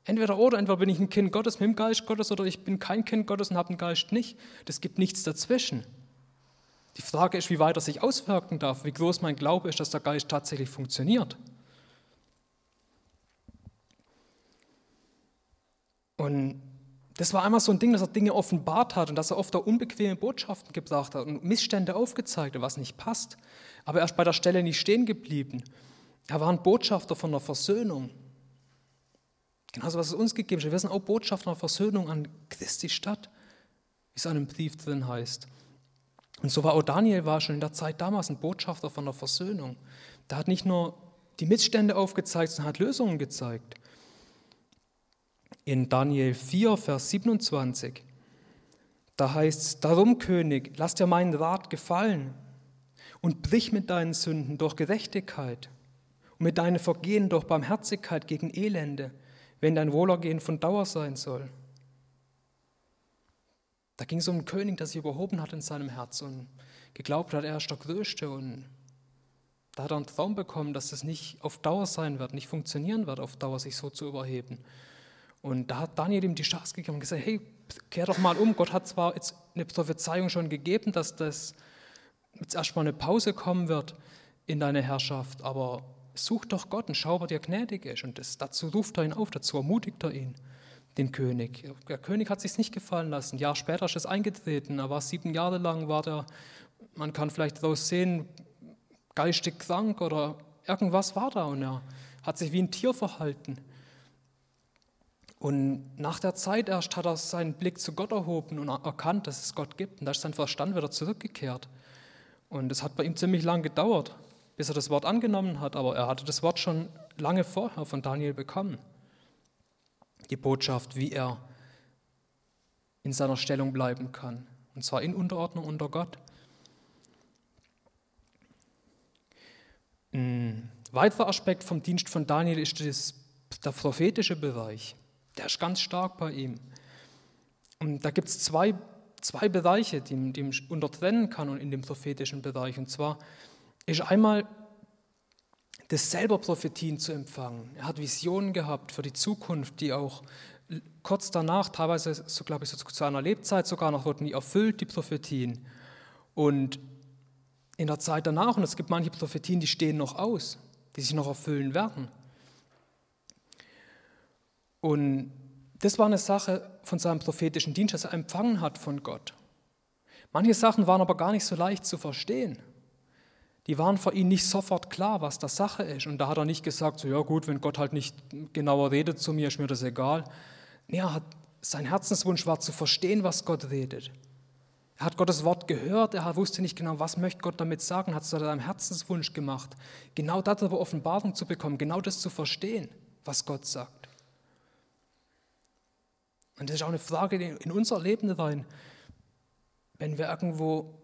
Entweder oder, entweder bin ich ein Kind Gottes mit dem Geist Gottes oder ich bin kein Kind Gottes und habe den Geist nicht. Das gibt nichts dazwischen. Die Frage ist, wie weit er sich auswirken darf, wie groß mein Glaube ist, dass der Geist tatsächlich funktioniert. Und das war einmal so ein Ding, dass er Dinge offenbart hat und dass er oft auch unbequeme Botschaften gebracht hat und Missstände aufgezeigt hat, was nicht passt. Aber er ist bei der Stelle nicht stehen geblieben. Er war ein Botschafter von der Versöhnung. Genauso, was es uns gegeben hat. Wir sind auch Botschafter der Versöhnung an Christi Stadt, wie es in einem Brief drin heißt. Und so war auch Daniel war schon in der Zeit damals ein Botschafter von der Versöhnung. Der hat nicht nur die Missstände aufgezeigt, sondern hat Lösungen gezeigt. In Daniel 4, Vers 27, da heißt es, darum König, lass dir meinen Rat gefallen und brich mit deinen Sünden durch Gerechtigkeit und mit deinen Vergehen durch Barmherzigkeit gegen Elende, wenn dein Wohlergehen von Dauer sein soll. Da ging es um einen König, der sich überhoben hat in seinem Herz und geglaubt hat, er ist der Größte. Und da hat er einen Traum bekommen, dass es nicht auf Dauer sein wird, nicht funktionieren wird, auf Dauer sich so zu überheben. Und da hat Daniel ihm die Chance gegeben und gesagt, hey, kehr doch mal um. Gott hat zwar jetzt eine Prophezeiung schon gegeben, dass das jetzt erstmal eine Pause kommen wird in deine Herrschaft, aber such doch Gott und schau, ob er dir gnädig ist. Und das, dazu ruft er ihn auf, dazu ermutigt er ihn, den König. Der König hat sich nicht gefallen lassen. Ein Jahr später ist es eingetreten. Er war sieben Jahre lang, war der, man kann vielleicht daraus sehen, geistig krank oder irgendwas war da und er hat sich wie ein Tier verhalten. Und nach der Zeit erst hat er seinen Blick zu Gott erhoben und erkannt, dass es Gott gibt. Und da ist sein Verstand wieder zurückgekehrt. Und es hat bei ihm ziemlich lang gedauert, bis er das Wort angenommen hat. Aber er hatte das Wort schon lange vorher von Daniel bekommen. Die Botschaft, wie er in seiner Stellung bleiben kann. Und zwar in Unterordnung unter Gott. Ein weiterer Aspekt vom Dienst von Daniel ist das, der prophetische Bereich. Der ist ganz stark bei ihm. Und da gibt es zwei, zwei Bereiche, die, man untertrennen kann und in dem prophetischen Bereich. Und zwar ist einmal das selber Prophetien zu empfangen. Er hat Visionen gehabt für die Zukunft, die auch kurz danach, teilweise, so glaube ich, so zu einer Lebzeit sogar noch wurden die erfüllt, die Prophetien. Und in der Zeit danach, und es gibt manche Prophetien, die stehen noch aus, die sich noch erfüllen werden. Und das war eine Sache von seinem prophetischen Dienst, das er empfangen hat von Gott. Manche Sachen waren aber gar nicht so leicht zu verstehen. Die waren für ihn nicht sofort klar, was das Sache ist. Und da hat er nicht gesagt, so ja gut, wenn Gott halt nicht genauer redet zu mir, ist mir das egal. Nee, er hat, sein Herzenswunsch war zu verstehen, was Gott redet. Er hat Gottes Wort gehört, er wusste nicht genau, was möchte Gott damit sagen, hat es zu seinem Herzenswunsch gemacht, genau darüber Offenbarung zu bekommen, genau das zu verstehen, was Gott sagt. Und das ist auch eine Frage in unser Leben rein. Wenn wir irgendwo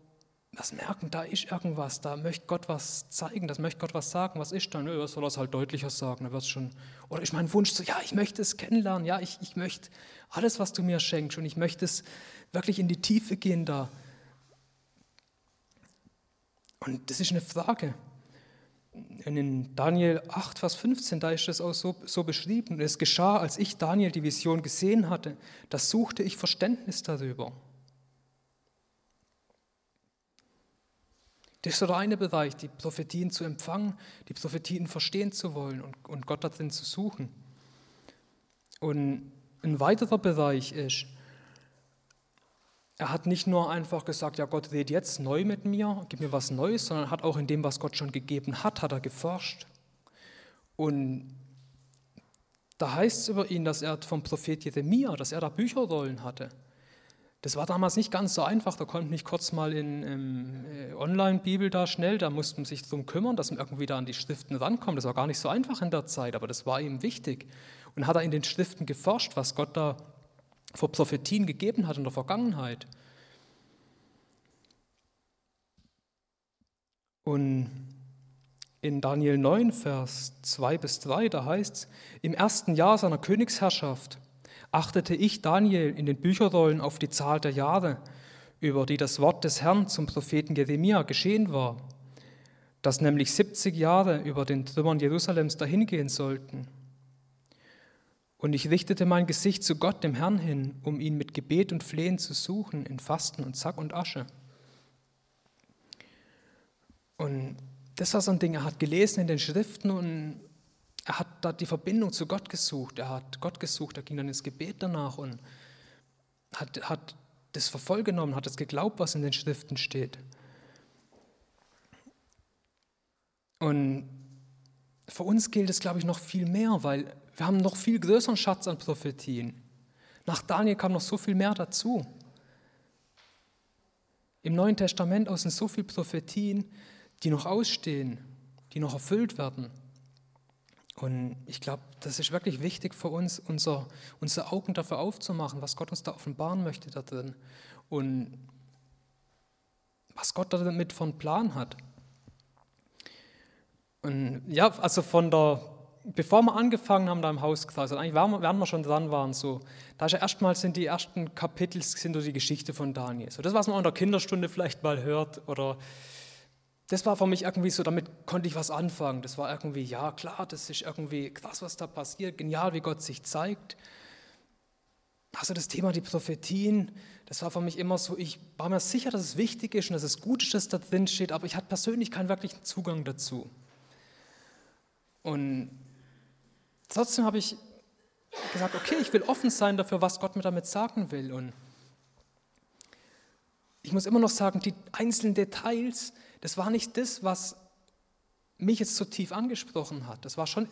was merken, da ist irgendwas, da möchte Gott was zeigen, das möchte Gott was sagen, was ist dann? Ja, soll es halt deutlicher sagen, dann wird schon. Oder ist mein Wunsch so, ja, ich möchte es kennenlernen, ja, ich, ich möchte alles, was du mir schenkst und ich möchte es wirklich in die Tiefe gehen da. Und das ist eine Frage in Daniel 8, Vers 15, da ist es auch so, so beschrieben. Es geschah, als ich Daniel die Vision gesehen hatte, da suchte ich Verständnis darüber. Das ist der eine Bereich, die Prophetien zu empfangen, die Prophetien verstehen zu wollen und, und Gott darin zu suchen. Und ein weiterer Bereich ist, er hat nicht nur einfach gesagt, ja Gott redet jetzt neu mit mir, gib mir was Neues, sondern hat auch in dem, was Gott schon gegeben hat, hat er geforscht. Und da heißt es über ihn, dass er vom Prophet Jeremia, dass er da Bücherrollen hatte. Das war damals nicht ganz so einfach, da konnte nicht kurz mal in ähm, Online-Bibel da schnell, da musste man sich darum kümmern, dass man irgendwie da an die Schriften rankommt. Das war gar nicht so einfach in der Zeit, aber das war ihm wichtig. Und hat er in den Schriften geforscht, was Gott da vor Prophetien gegeben hat in der Vergangenheit. Und in Daniel 9, Vers 2 bis 3, da heißt es, im ersten Jahr seiner Königsherrschaft achtete ich Daniel in den Bücherrollen auf die Zahl der Jahre, über die das Wort des Herrn zum Propheten Jeremia geschehen war, dass nämlich 70 Jahre über den Trümmern Jerusalems dahingehen sollten. Und ich richtete mein Gesicht zu Gott, dem Herrn, hin, um ihn mit Gebet und Flehen zu suchen, in Fasten und Zack und Asche. Und das war so ein Ding, er hat gelesen in den Schriften und er hat da die Verbindung zu Gott gesucht. Er hat Gott gesucht, er ging dann ins Gebet danach und hat, hat das vervollgenommen, hat es geglaubt, was in den Schriften steht. Und für uns gilt es, glaube ich, noch viel mehr, weil wir haben noch viel größeren Schatz an Prophetien. Nach Daniel kam noch so viel mehr dazu. Im Neuen Testament sind so viele Prophetien, die noch ausstehen, die noch erfüllt werden. Und ich glaube, das ist wirklich wichtig für uns, unser, unsere Augen dafür aufzumachen, was Gott uns da offenbaren möchte da drin und was Gott damit von Plan hat. Und ja, also von der bevor wir angefangen haben da im Hauskreis, also eigentlich während wir schon dran waren, so, da ist ja erstmal sind die ersten Kapitel sind so die Geschichte von Daniel. So das, was man in der Kinderstunde vielleicht mal hört oder das war für mich irgendwie so, damit konnte ich was anfangen. Das war irgendwie, ja klar, das ist irgendwie krass, was da passiert, genial, wie Gott sich zeigt. Also das Thema die Prophetien, das war für mich immer so, ich war mir sicher, dass es wichtig ist und dass es gut ist, dass da drin steht, aber ich hatte persönlich keinen wirklichen Zugang dazu. Und trotzdem habe ich gesagt, okay, ich will offen sein dafür, was Gott mir damit sagen will. Und ich muss immer noch sagen, die einzelnen Details, das war nicht das, was mich jetzt so tief angesprochen hat. Das war schon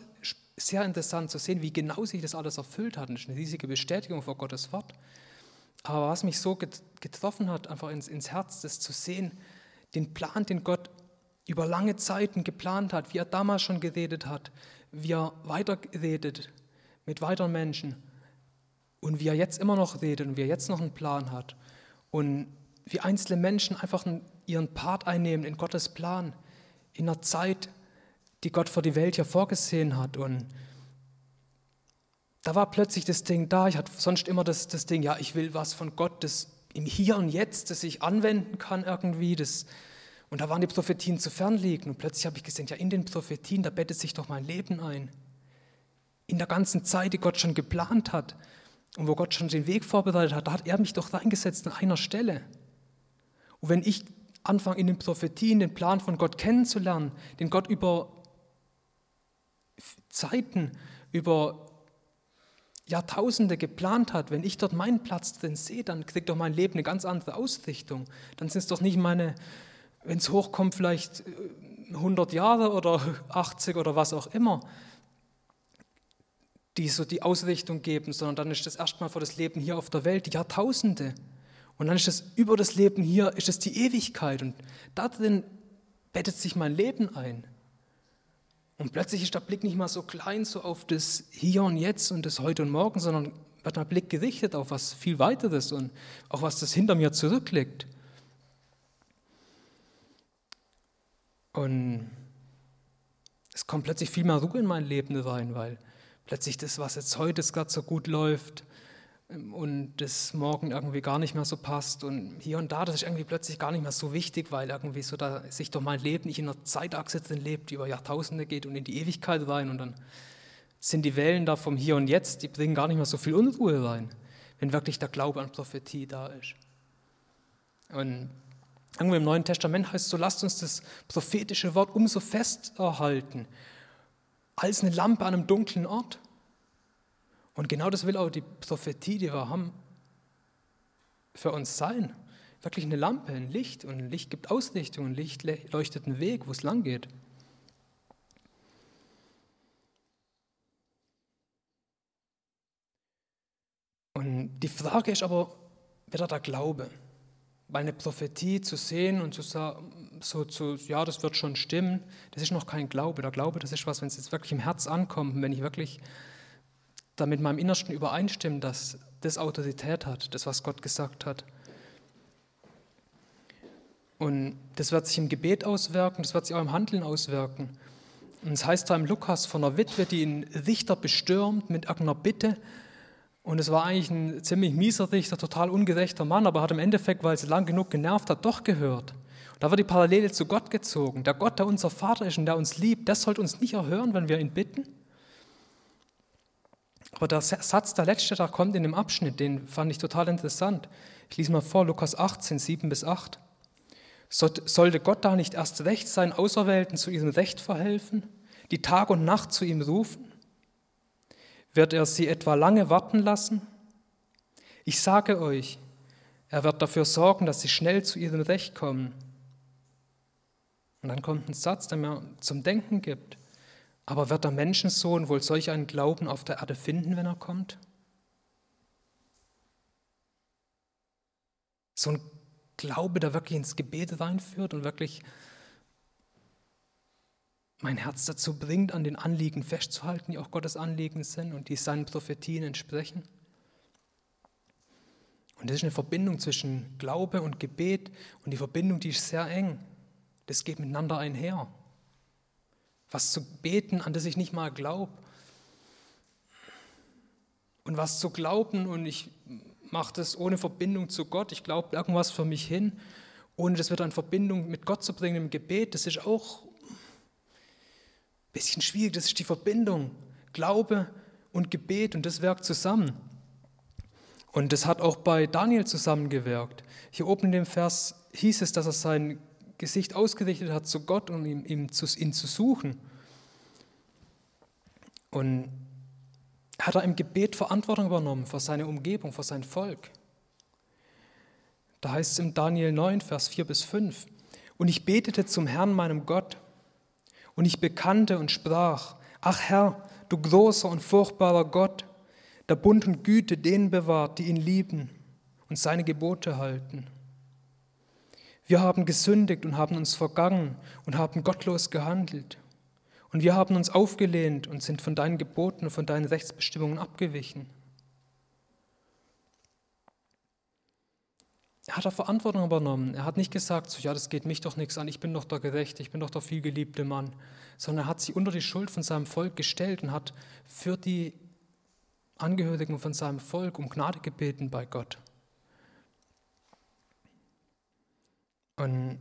sehr interessant zu sehen, wie genau sich das alles erfüllt hat. Das ist eine riesige Bestätigung vor Gottes Wort. Aber was mich so getroffen hat, einfach ins, ins Herz, das zu sehen, den Plan, den Gott über lange Zeiten geplant hat, wie er damals schon geredet hat, wie er weiterredet mit weiteren Menschen und wie er jetzt immer noch redet und wie er jetzt noch einen Plan hat und wie einzelne Menschen einfach ihren Part einnehmen in Gottes Plan, in einer Zeit, die Gott für die Welt hier vorgesehen hat. Und da war plötzlich das Ding da. Ich hatte sonst immer das, das Ding, ja, ich will was von Gott, das im Hier und Jetzt, das ich anwenden kann irgendwie. Das, und da waren die Prophetien zu fern liegen. Und plötzlich habe ich gesehen, ja, in den Prophetien, da bettet sich doch mein Leben ein. In der ganzen Zeit, die Gott schon geplant hat und wo Gott schon den Weg vorbereitet hat, da hat er mich doch reingesetzt an einer Stelle. Und wenn ich anfange, in den Prophetien den Plan von Gott kennenzulernen, den Gott über Zeiten, über Jahrtausende geplant hat, wenn ich dort meinen Platz drin sehe, dann kriegt doch mein Leben eine ganz andere Ausrichtung. Dann sind es doch nicht meine, wenn es hochkommt, vielleicht 100 äh, Jahre oder 80 oder was auch immer, die so die Ausrichtung geben, sondern dann ist das erstmal für das Leben hier auf der Welt Jahrtausende. Und dann ist das über das Leben hier, ist es die Ewigkeit. Und da drin bettet sich mein Leben ein. Und plötzlich ist der Blick nicht mal so klein, so auf das Hier und Jetzt und das Heute und Morgen, sondern wird mein Blick gerichtet auf was viel weiteres und auch was das hinter mir zurückliegt. Und es kommt plötzlich viel mehr Ruhe in mein Leben rein, weil plötzlich das, was jetzt heute gerade so gut läuft, und das morgen irgendwie gar nicht mehr so passt und hier und da, das ist irgendwie plötzlich gar nicht mehr so wichtig, weil irgendwie so da sich doch mein Leben nicht in einer Zeitachse drin lebt, die über Jahrtausende geht und in die Ewigkeit rein und dann sind die Wellen da vom Hier und Jetzt, die bringen gar nicht mehr so viel Unruhe rein, wenn wirklich der Glaube an Prophetie da ist. Und irgendwie im Neuen Testament heißt es so, lasst uns das prophetische Wort umso fest erhalten, als eine Lampe an einem dunklen Ort. Und genau das will auch die Prophetie, die wir haben, für uns sein. Wirklich eine Lampe, ein Licht. Und ein Licht gibt Ausrichtung, ein Licht leuchtet einen Weg, wo es lang geht. Und die Frage ist aber wieder der Glaube. Weil eine Prophetie zu sehen und zu sagen, so zu, ja, das wird schon stimmen, das ist noch kein Glaube. Der Glaube, das ist was, wenn es jetzt wirklich im Herz ankommt, wenn ich wirklich da mit meinem Innersten übereinstimmen, dass das Autorität hat, das, was Gott gesagt hat. Und das wird sich im Gebet auswirken, das wird sich auch im Handeln auswirken. Und es heißt da im Lukas von einer Witwe, die einen Richter bestürmt mit irgendeiner Bitte. Und es war eigentlich ein ziemlich mieser Richter, total ungerechter Mann, aber hat im Endeffekt, weil sie lang genug genervt hat, doch gehört. Und da wird die Parallele zu Gott gezogen. Der Gott, der unser Vater ist und der uns liebt, das sollte uns nicht erhören, wenn wir ihn bitten. Aber der Satz, der letzte, der kommt in dem Abschnitt, den fand ich total interessant. Ich lese mal vor, Lukas 18, 7 bis 8. Sollte Gott da nicht erst recht sein Auserwählten zu ihrem Recht verhelfen, die Tag und Nacht zu ihm rufen? Wird er sie etwa lange warten lassen? Ich sage euch, er wird dafür sorgen, dass sie schnell zu ihrem Recht kommen. Und dann kommt ein Satz, der mir zum Denken gibt. Aber wird der Menschensohn wohl solch einen Glauben auf der Erde finden, wenn er kommt? So ein Glaube, der wirklich ins Gebet reinführt und wirklich mein Herz dazu bringt, an den Anliegen festzuhalten, die auch Gottes Anliegen sind und die seinen Prophetien entsprechen. Und das ist eine Verbindung zwischen Glaube und Gebet und die Verbindung, die ist sehr eng. Das geht miteinander einher was zu beten, an das ich nicht mal glaube, und was zu glauben und ich mache das ohne Verbindung zu Gott, ich glaube irgendwas für mich hin, ohne das wieder in Verbindung mit Gott zu bringen im Gebet, das ist auch ein bisschen schwierig, das ist die Verbindung, Glaube und Gebet und das wirkt zusammen. Und das hat auch bei Daniel zusammengewirkt. Hier oben in dem Vers hieß es, dass er sein Gesicht ausgerichtet hat zu Gott und ihm, ihm ihn zu suchen. Und hat er im Gebet Verantwortung übernommen für seine Umgebung, für sein Volk. Da heißt es im Daniel 9, Vers 4 bis 5, und ich betete zum Herrn, meinem Gott, und ich bekannte und sprach, ach Herr, du großer und furchtbarer Gott, der Bund und Güte denen bewahrt, die ihn lieben und seine Gebote halten. Wir haben gesündigt und haben uns vergangen und haben gottlos gehandelt. Und wir haben uns aufgelehnt und sind von deinen Geboten und von deinen Rechtsbestimmungen abgewichen. Er hat da Verantwortung übernommen. Er hat nicht gesagt, so, ja, das geht mich doch nichts an, ich bin doch der Gerechte, ich bin doch der vielgeliebte Mann, sondern er hat sich unter die Schuld von seinem Volk gestellt und hat für die Angehörigen von seinem Volk um Gnade gebeten bei Gott. Und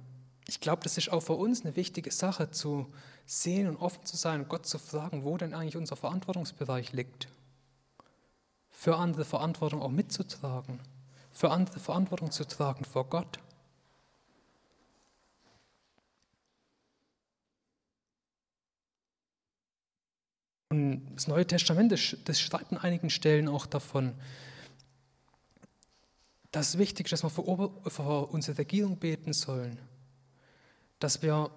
ich glaube, das ist auch für uns eine wichtige Sache, zu sehen und offen zu sein und Gott zu fragen, wo denn eigentlich unser Verantwortungsbereich liegt. Für andere Verantwortung auch mitzutragen, für andere Verantwortung zu tragen vor Gott. Und das Neue Testament, das schreibt an einigen Stellen auch davon, dass es wichtig ist, dass wir für unsere Regierung beten sollen dass wir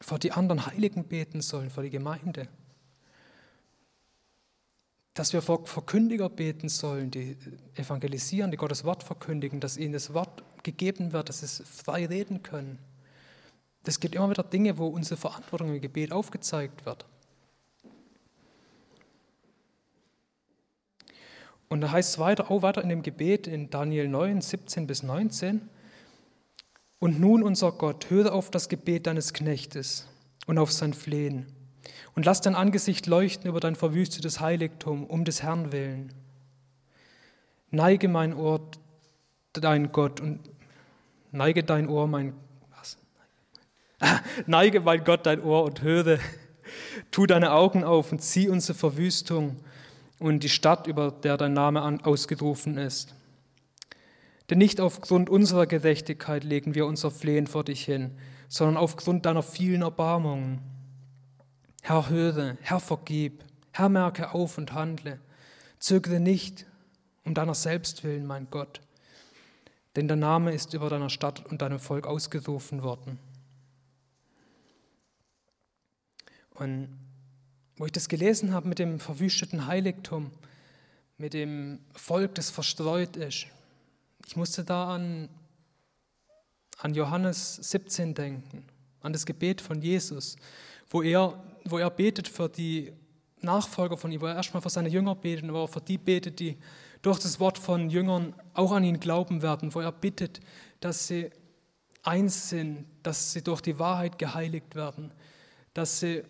vor die anderen Heiligen beten sollen, vor die Gemeinde. Dass wir vor Verkündiger beten sollen, die evangelisieren, die Gottes Wort verkündigen, dass ihnen das Wort gegeben wird, dass sie frei reden können. Es gibt immer wieder Dinge, wo unsere Verantwortung im Gebet aufgezeigt wird. Und da heißt es weiter, auch weiter in dem Gebet in Daniel 9, 17 bis 19, und nun, unser Gott, höre auf das Gebet deines Knechtes und auf sein Flehen. Und lass dein Angesicht leuchten über dein verwüstetes Heiligtum um des Herrn willen. Neige mein Ohr, dein Gott, und neige dein Ohr, mein was? neige mein Gott dein Ohr und höre. Tu deine Augen auf und zieh unsere Verwüstung und die Stadt, über der dein Name ausgerufen ist. Denn nicht aufgrund unserer Gerechtigkeit legen wir unser Flehen vor dich hin, sondern aufgrund deiner vielen Erbarmungen. Herr, höre, Herr, vergib, Herr, merke auf und handle. Zögere nicht um deiner selbst willen, mein Gott, denn der Name ist über deiner Stadt und deinem Volk ausgerufen worden. Und wo ich das gelesen habe mit dem verwüsteten Heiligtum, mit dem Volk, das verstreut ist, ich musste da an, an Johannes 17 denken, an das Gebet von Jesus, wo er, wo er betet für die Nachfolger von ihm, wo er erstmal für seine Jünger betet, aber auch für die betet, die durch das Wort von Jüngern auch an ihn glauben werden, wo er bittet, dass sie eins sind, dass sie durch die Wahrheit geheiligt werden, dass sie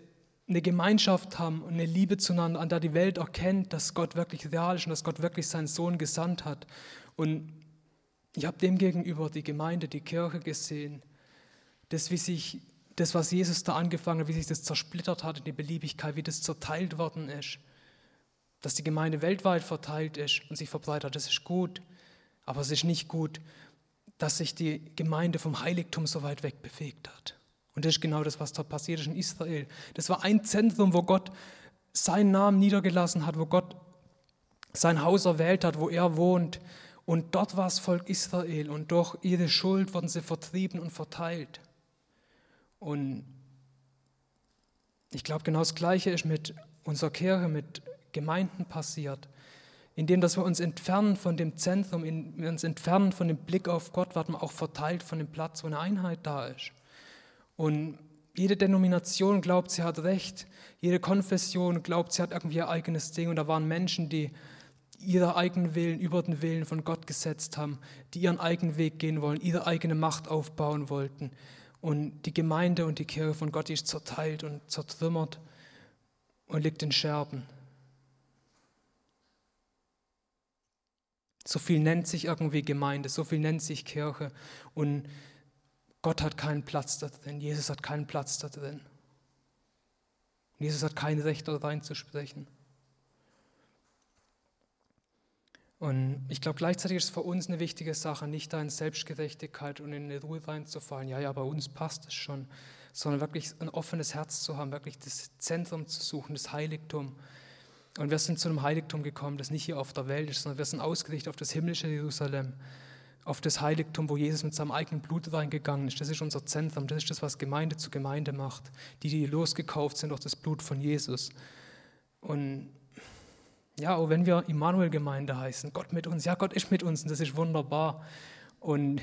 eine Gemeinschaft haben und eine Liebe zueinander, an der die Welt erkennt, dass Gott wirklich real ist und dass Gott wirklich seinen Sohn gesandt hat. Und ich habe demgegenüber die Gemeinde, die Kirche gesehen, das, wie sich, das, was Jesus da angefangen hat, wie sich das zersplittert hat in die Beliebigkeit, wie das zerteilt worden ist. Dass die Gemeinde weltweit verteilt ist und sich verbreitet das ist gut. Aber es ist nicht gut, dass sich die Gemeinde vom Heiligtum so weit weg bewegt hat. Und das ist genau das, was da passiert ist in Israel. Das war ein Zentrum, wo Gott seinen Namen niedergelassen hat, wo Gott sein Haus erwählt hat, wo er wohnt, und dort war das Volk Israel und durch ihre Schuld wurden sie vertrieben und verteilt. Und ich glaube, genau das Gleiche ist mit unserer Kirche, mit Gemeinden passiert. Indem, dass wir uns entfernen von dem Zentrum, in, wir uns entfernen von dem Blick auf Gott, werden wir auch verteilt von dem Platz, wo eine Einheit da ist. Und jede Denomination glaubt, sie hat Recht. Jede Konfession glaubt, sie hat irgendwie ihr eigenes Ding. Und da waren Menschen, die ihrer eigenen Willen über den Willen von Gott gesetzt haben, die ihren eigenen Weg gehen wollen, ihre eigene Macht aufbauen wollten. Und die Gemeinde und die Kirche von Gott ist zerteilt und zertrümmert und liegt in Scherben. So viel nennt sich irgendwie Gemeinde, so viel nennt sich Kirche und Gott hat keinen Platz da drin, Jesus hat keinen Platz da drin. Jesus hat kein Recht, da reinzusprechen. Und ich glaube, gleichzeitig ist es für uns eine wichtige Sache, nicht da in Selbstgerechtigkeit und in eine Ruhe reinzufallen. Ja, ja, bei uns passt es schon, sondern wirklich ein offenes Herz zu haben, wirklich das Zentrum zu suchen, das Heiligtum. Und wir sind zu einem Heiligtum gekommen, das nicht hier auf der Welt ist, sondern wir sind ausgerichtet auf das himmlische Jerusalem, auf das Heiligtum, wo Jesus mit seinem eigenen Blut reingegangen ist. Das ist unser Zentrum, das ist das, was Gemeinde zu Gemeinde macht. Die, die losgekauft sind durch das Blut von Jesus. Und ja, auch wenn wir Immanuel-Gemeinde heißen, Gott mit uns, ja, Gott ist mit uns und das ist wunderbar. Und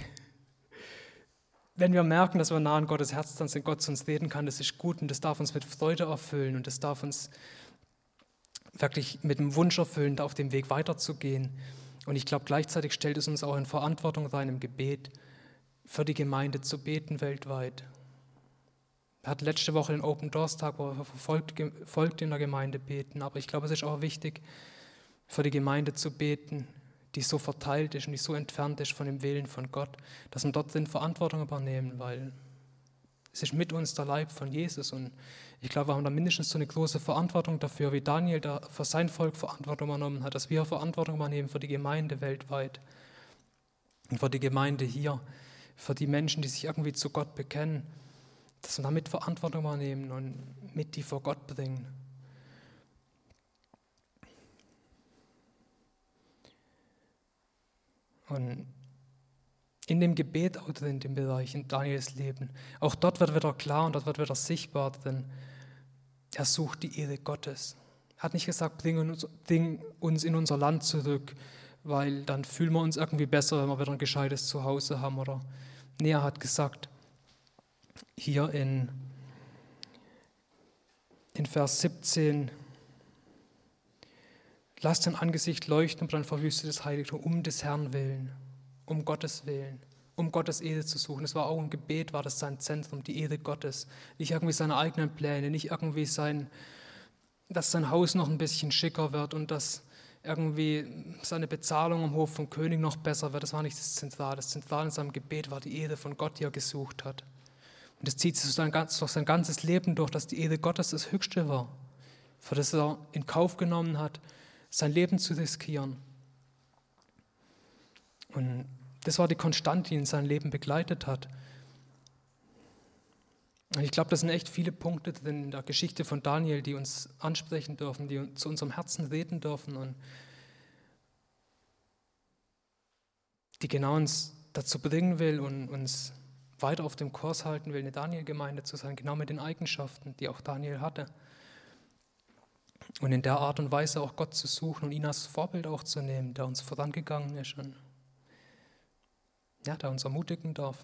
wenn wir merken, dass wir nah an Gottes Herz dann sind, Gott zu uns reden kann, das ist gut und das darf uns mit Freude erfüllen und das darf uns wirklich mit dem Wunsch erfüllen, da auf dem Weg weiterzugehen. Und ich glaube, gleichzeitig stellt es uns auch in Verantwortung rein, im Gebet für die Gemeinde zu beten weltweit. Wir hatten letzte Woche den Open Doors Tag, wo wir verfolgt in der Gemeinde beten. Aber ich glaube, es ist auch wichtig, für die Gemeinde zu beten, die so verteilt ist und die so entfernt ist von dem Willen von Gott, dass wir dort drin Verantwortung übernehmen, weil es ist mit uns der Leib von Jesus und ich glaube, wir haben da mindestens so eine große Verantwortung dafür, wie Daniel da für sein Volk Verantwortung übernommen hat, dass wir Verantwortung übernehmen für die Gemeinde weltweit und für die Gemeinde hier, für die Menschen, die sich irgendwie zu Gott bekennen, dass wir damit Verantwortung übernehmen und mit die vor Gott bringen. Und in dem Gebet auch drin, dem Bereich, in Daniels Leben, auch dort wird wieder klar und dort wird wieder sichtbar, denn er sucht die Ehre Gottes. Er hat nicht gesagt, bring uns, bring uns in unser Land zurück, weil dann fühlen wir uns irgendwie besser, wenn wir wieder ein gescheites Zuhause haben. Oder nee, er hat gesagt, hier in, in Vers 17, Lass dein Angesicht leuchten und dann verwüstetes Heiligtum um des Herrn willen, um Gottes Willen, um Gottes Ehre zu suchen. Es war auch ein Gebet, war das sein Zentrum, die Ehre Gottes. Nicht irgendwie seine eigenen Pläne, nicht irgendwie sein, dass sein Haus noch ein bisschen schicker wird und dass irgendwie seine Bezahlung am Hof vom König noch besser wird. Das war nicht das Zentrale. Das Zentrale in seinem Gebet war die Ehre von Gott, die er gesucht hat. Und das zieht sich durch sein ganzes Leben durch, dass die Ehre Gottes das Höchste war, für das er in Kauf genommen hat, sein Leben zu riskieren. Und das war die Konstante, die ihn sein Leben begleitet hat. Und ich glaube, das sind echt viele Punkte in der Geschichte von Daniel, die uns ansprechen dürfen, die zu unserem Herzen reden dürfen und die genau uns dazu bringen will und uns weiter auf dem Kurs halten will, eine Daniel-Gemeinde zu sein, genau mit den Eigenschaften, die auch Daniel hatte. Und in der Art und Weise auch Gott zu suchen und ihn als Vorbild auch zu nehmen, der uns vorangegangen ist und ja, der uns ermutigen darf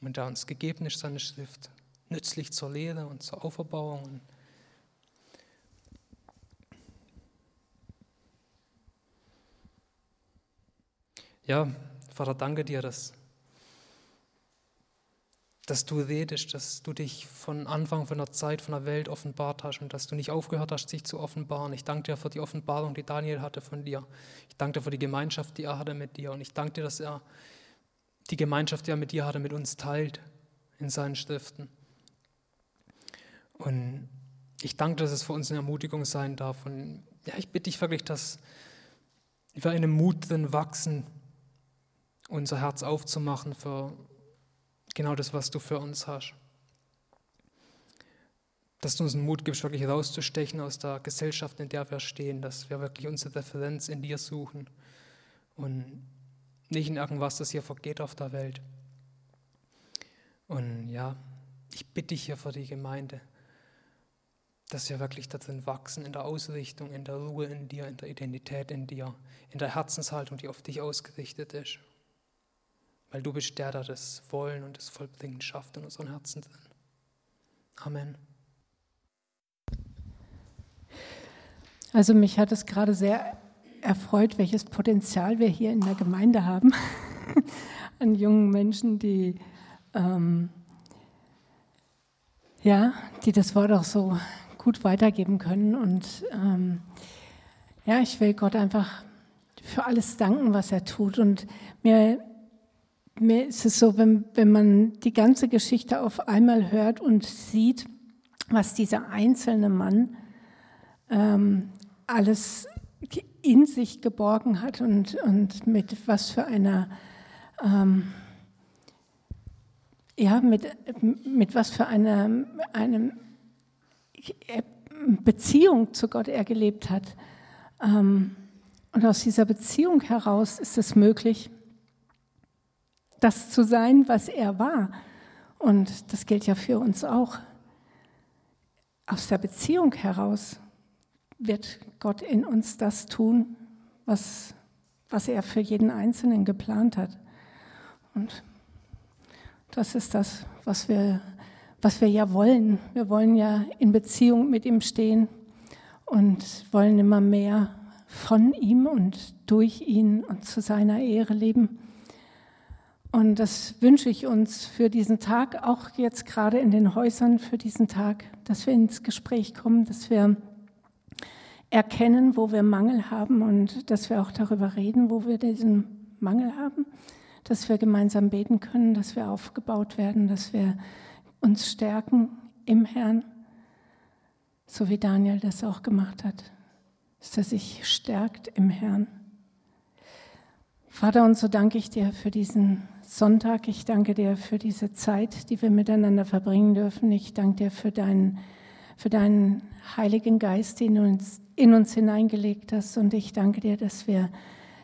und der uns gegeben ist, seine Schrift, nützlich zur Lehre und zur Auferbauung. Ja, Vater, danke dir, dass dass du redest, dass du dich von Anfang von der Zeit, von der Welt offenbart hast und dass du nicht aufgehört hast, dich zu offenbaren. Ich danke dir für die Offenbarung, die Daniel hatte von dir. Ich danke dir für die Gemeinschaft, die er hatte mit dir. Und ich danke dir, dass er die Gemeinschaft, die er mit dir hatte, mit uns teilt in seinen Schriften. Und ich danke, dass es für uns eine Ermutigung sein darf. Und ja, ich bitte dich wirklich, dass wir in einem Mut drin wachsen, unser Herz aufzumachen für genau das, was du für uns hast. Dass du uns einen Mut gibst, wirklich rauszustechen aus der Gesellschaft, in der wir stehen, dass wir wirklich unsere Referenz in dir suchen und nicht in irgendwas, das hier vergeht auf der Welt. Und ja, ich bitte dich hier für die Gemeinde, dass wir wirklich darin wachsen, in der Ausrichtung, in der Ruhe in dir, in der Identität in dir, in der Herzenshaltung, die auf dich ausgerichtet ist weil du bist der, der das Wollen und das Vollbringen schafft in unseren Herzen drin. Amen. Also mich hat es gerade sehr erfreut, welches Potenzial wir hier in der Gemeinde haben an jungen Menschen, die ähm, ja, die das Wort auch so gut weitergeben können. Und ähm, ja, ich will Gott einfach für alles danken, was er tut. Und mir, mir ist es so, wenn, wenn man die ganze Geschichte auf einmal hört und sieht, was dieser einzelne Mann ähm, alles in sich geborgen hat und, und mit was für einer ähm, ja, mit, mit was für einer einem Beziehung zu Gott er gelebt hat. Ähm, und aus dieser Beziehung heraus ist es möglich, das zu sein, was er war. Und das gilt ja für uns auch. Aus der Beziehung heraus wird Gott in uns das tun, was, was er für jeden Einzelnen geplant hat. Und das ist das, was wir, was wir ja wollen. Wir wollen ja in Beziehung mit ihm stehen und wollen immer mehr von ihm und durch ihn und zu seiner Ehre leben. Und das wünsche ich uns für diesen Tag, auch jetzt gerade in den Häusern für diesen Tag, dass wir ins Gespräch kommen, dass wir erkennen, wo wir Mangel haben und dass wir auch darüber reden, wo wir diesen Mangel haben dass wir gemeinsam beten können, dass wir aufgebaut werden, dass wir uns stärken im Herrn, so wie Daniel das auch gemacht hat, dass er sich stärkt im Herrn. Vater, und so danke ich dir für diesen Sonntag. Ich danke dir für diese Zeit, die wir miteinander verbringen dürfen. Ich danke dir für deinen, für deinen Heiligen Geist, den du uns, in uns hineingelegt hast. Und ich danke dir, dass wir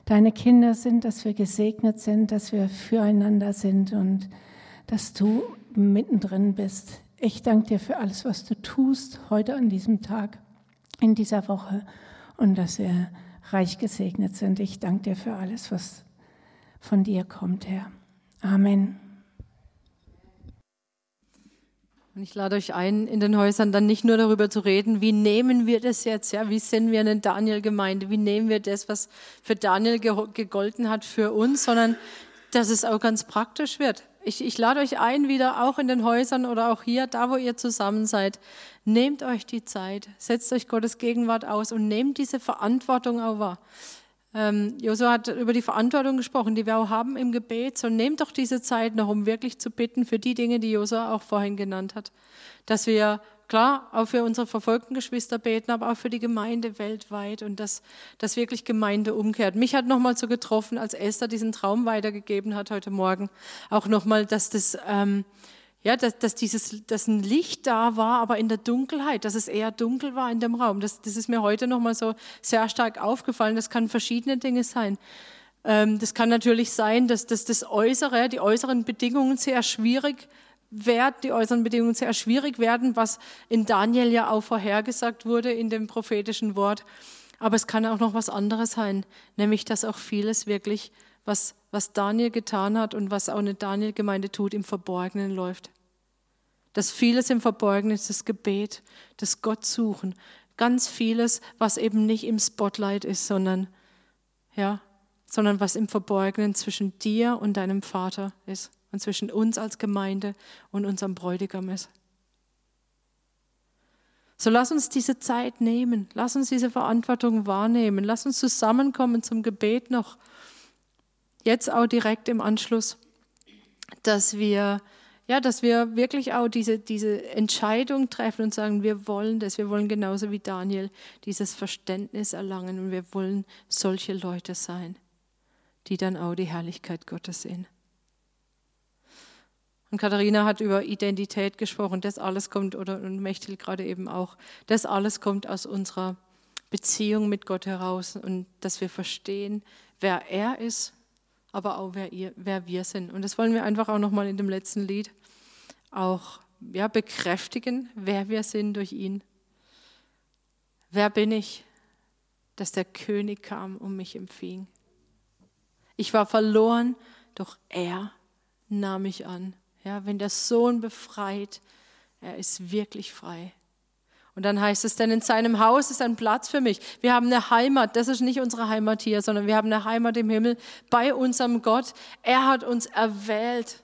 deine Kinder sind, dass wir gesegnet sind, dass wir füreinander sind und dass du mittendrin bist. Ich danke dir für alles, was du tust heute an diesem Tag, in dieser Woche und dass wir reich gesegnet sind. Ich danke dir für alles, was von dir kommt, Herr. Amen. Und ich lade euch ein, in den Häusern dann nicht nur darüber zu reden, wie nehmen wir das jetzt, ja, wie sind wir eine Daniel-Gemeinde, wie nehmen wir das, was für Daniel gegolten hat, für uns, sondern dass es auch ganz praktisch wird. Ich, ich lade euch ein, wieder auch in den Häusern oder auch hier, da wo ihr zusammen seid, nehmt euch die Zeit, setzt euch Gottes Gegenwart aus und nehmt diese Verantwortung auch wahr. Ähm, Josua hat über die Verantwortung gesprochen, die wir auch haben im Gebet. So nehmt doch diese Zeit noch, um wirklich zu bitten für die Dinge, die Josua auch vorhin genannt hat. Dass wir, klar, auch für unsere verfolgten Geschwister beten, aber auch für die Gemeinde weltweit und dass, dass wirklich Gemeinde umkehrt. Mich hat nochmal so getroffen, als Esther diesen Traum weitergegeben hat heute Morgen, auch nochmal, dass das... Ähm, ja, dass, dass, dieses, dass ein Licht da war, aber in der Dunkelheit, dass es eher dunkel war in dem Raum. Das, das ist mir heute nochmal so sehr stark aufgefallen. Das kann verschiedene Dinge sein. Ähm, das kann natürlich sein, dass, dass das Äußere, die äußeren Bedingungen sehr schwierig werden, die äußeren Bedingungen sehr schwierig werden, was in Daniel ja auch vorhergesagt wurde in dem prophetischen Wort. Aber es kann auch noch was anderes sein, nämlich dass auch vieles wirklich, was, was Daniel getan hat und was auch eine Daniel-Gemeinde tut, im Verborgenen läuft dass vieles im Verborgenen ist, das Gebet, das Gott suchen, ganz vieles, was eben nicht im Spotlight ist, sondern ja, sondern was im Verborgenen zwischen dir und deinem Vater ist und zwischen uns als Gemeinde und unserem Bräutigam ist. So lass uns diese Zeit nehmen, lass uns diese Verantwortung wahrnehmen, lass uns zusammenkommen zum Gebet noch, jetzt auch direkt im Anschluss, dass wir ja, dass wir wirklich auch diese, diese Entscheidung treffen und sagen, wir wollen das, wir wollen genauso wie Daniel dieses Verständnis erlangen und wir wollen solche Leute sein, die dann auch die Herrlichkeit Gottes sehen. Und Katharina hat über Identität gesprochen, das alles kommt, oder und Mechtel gerade eben auch, das alles kommt aus unserer Beziehung mit Gott heraus und dass wir verstehen, wer er ist aber auch wer, ihr, wer wir sind. Und das wollen wir einfach auch nochmal in dem letzten Lied auch ja, bekräftigen, wer wir sind durch ihn. Wer bin ich, dass der König kam und mich empfing? Ich war verloren, doch er nahm mich an. Ja, wenn der Sohn befreit, er ist wirklich frei. Und dann heißt es, denn in seinem Haus ist ein Platz für mich. Wir haben eine Heimat, das ist nicht unsere Heimat hier, sondern wir haben eine Heimat im Himmel bei unserem Gott. Er hat uns erwählt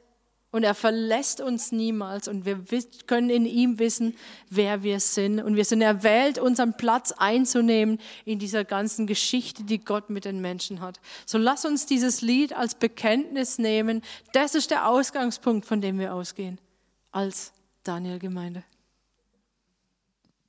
Und er verlässt uns niemals und wir können in ihm wissen, wer wir sind. Und wir sind erwählt, unseren Platz einzunehmen in dieser ganzen Geschichte, die Gott mit den Menschen hat. So lass uns dieses Lied als Bekenntnis nehmen. Das ist der Ausgangspunkt, von dem wir ausgehen als Daniel-Gemeinde.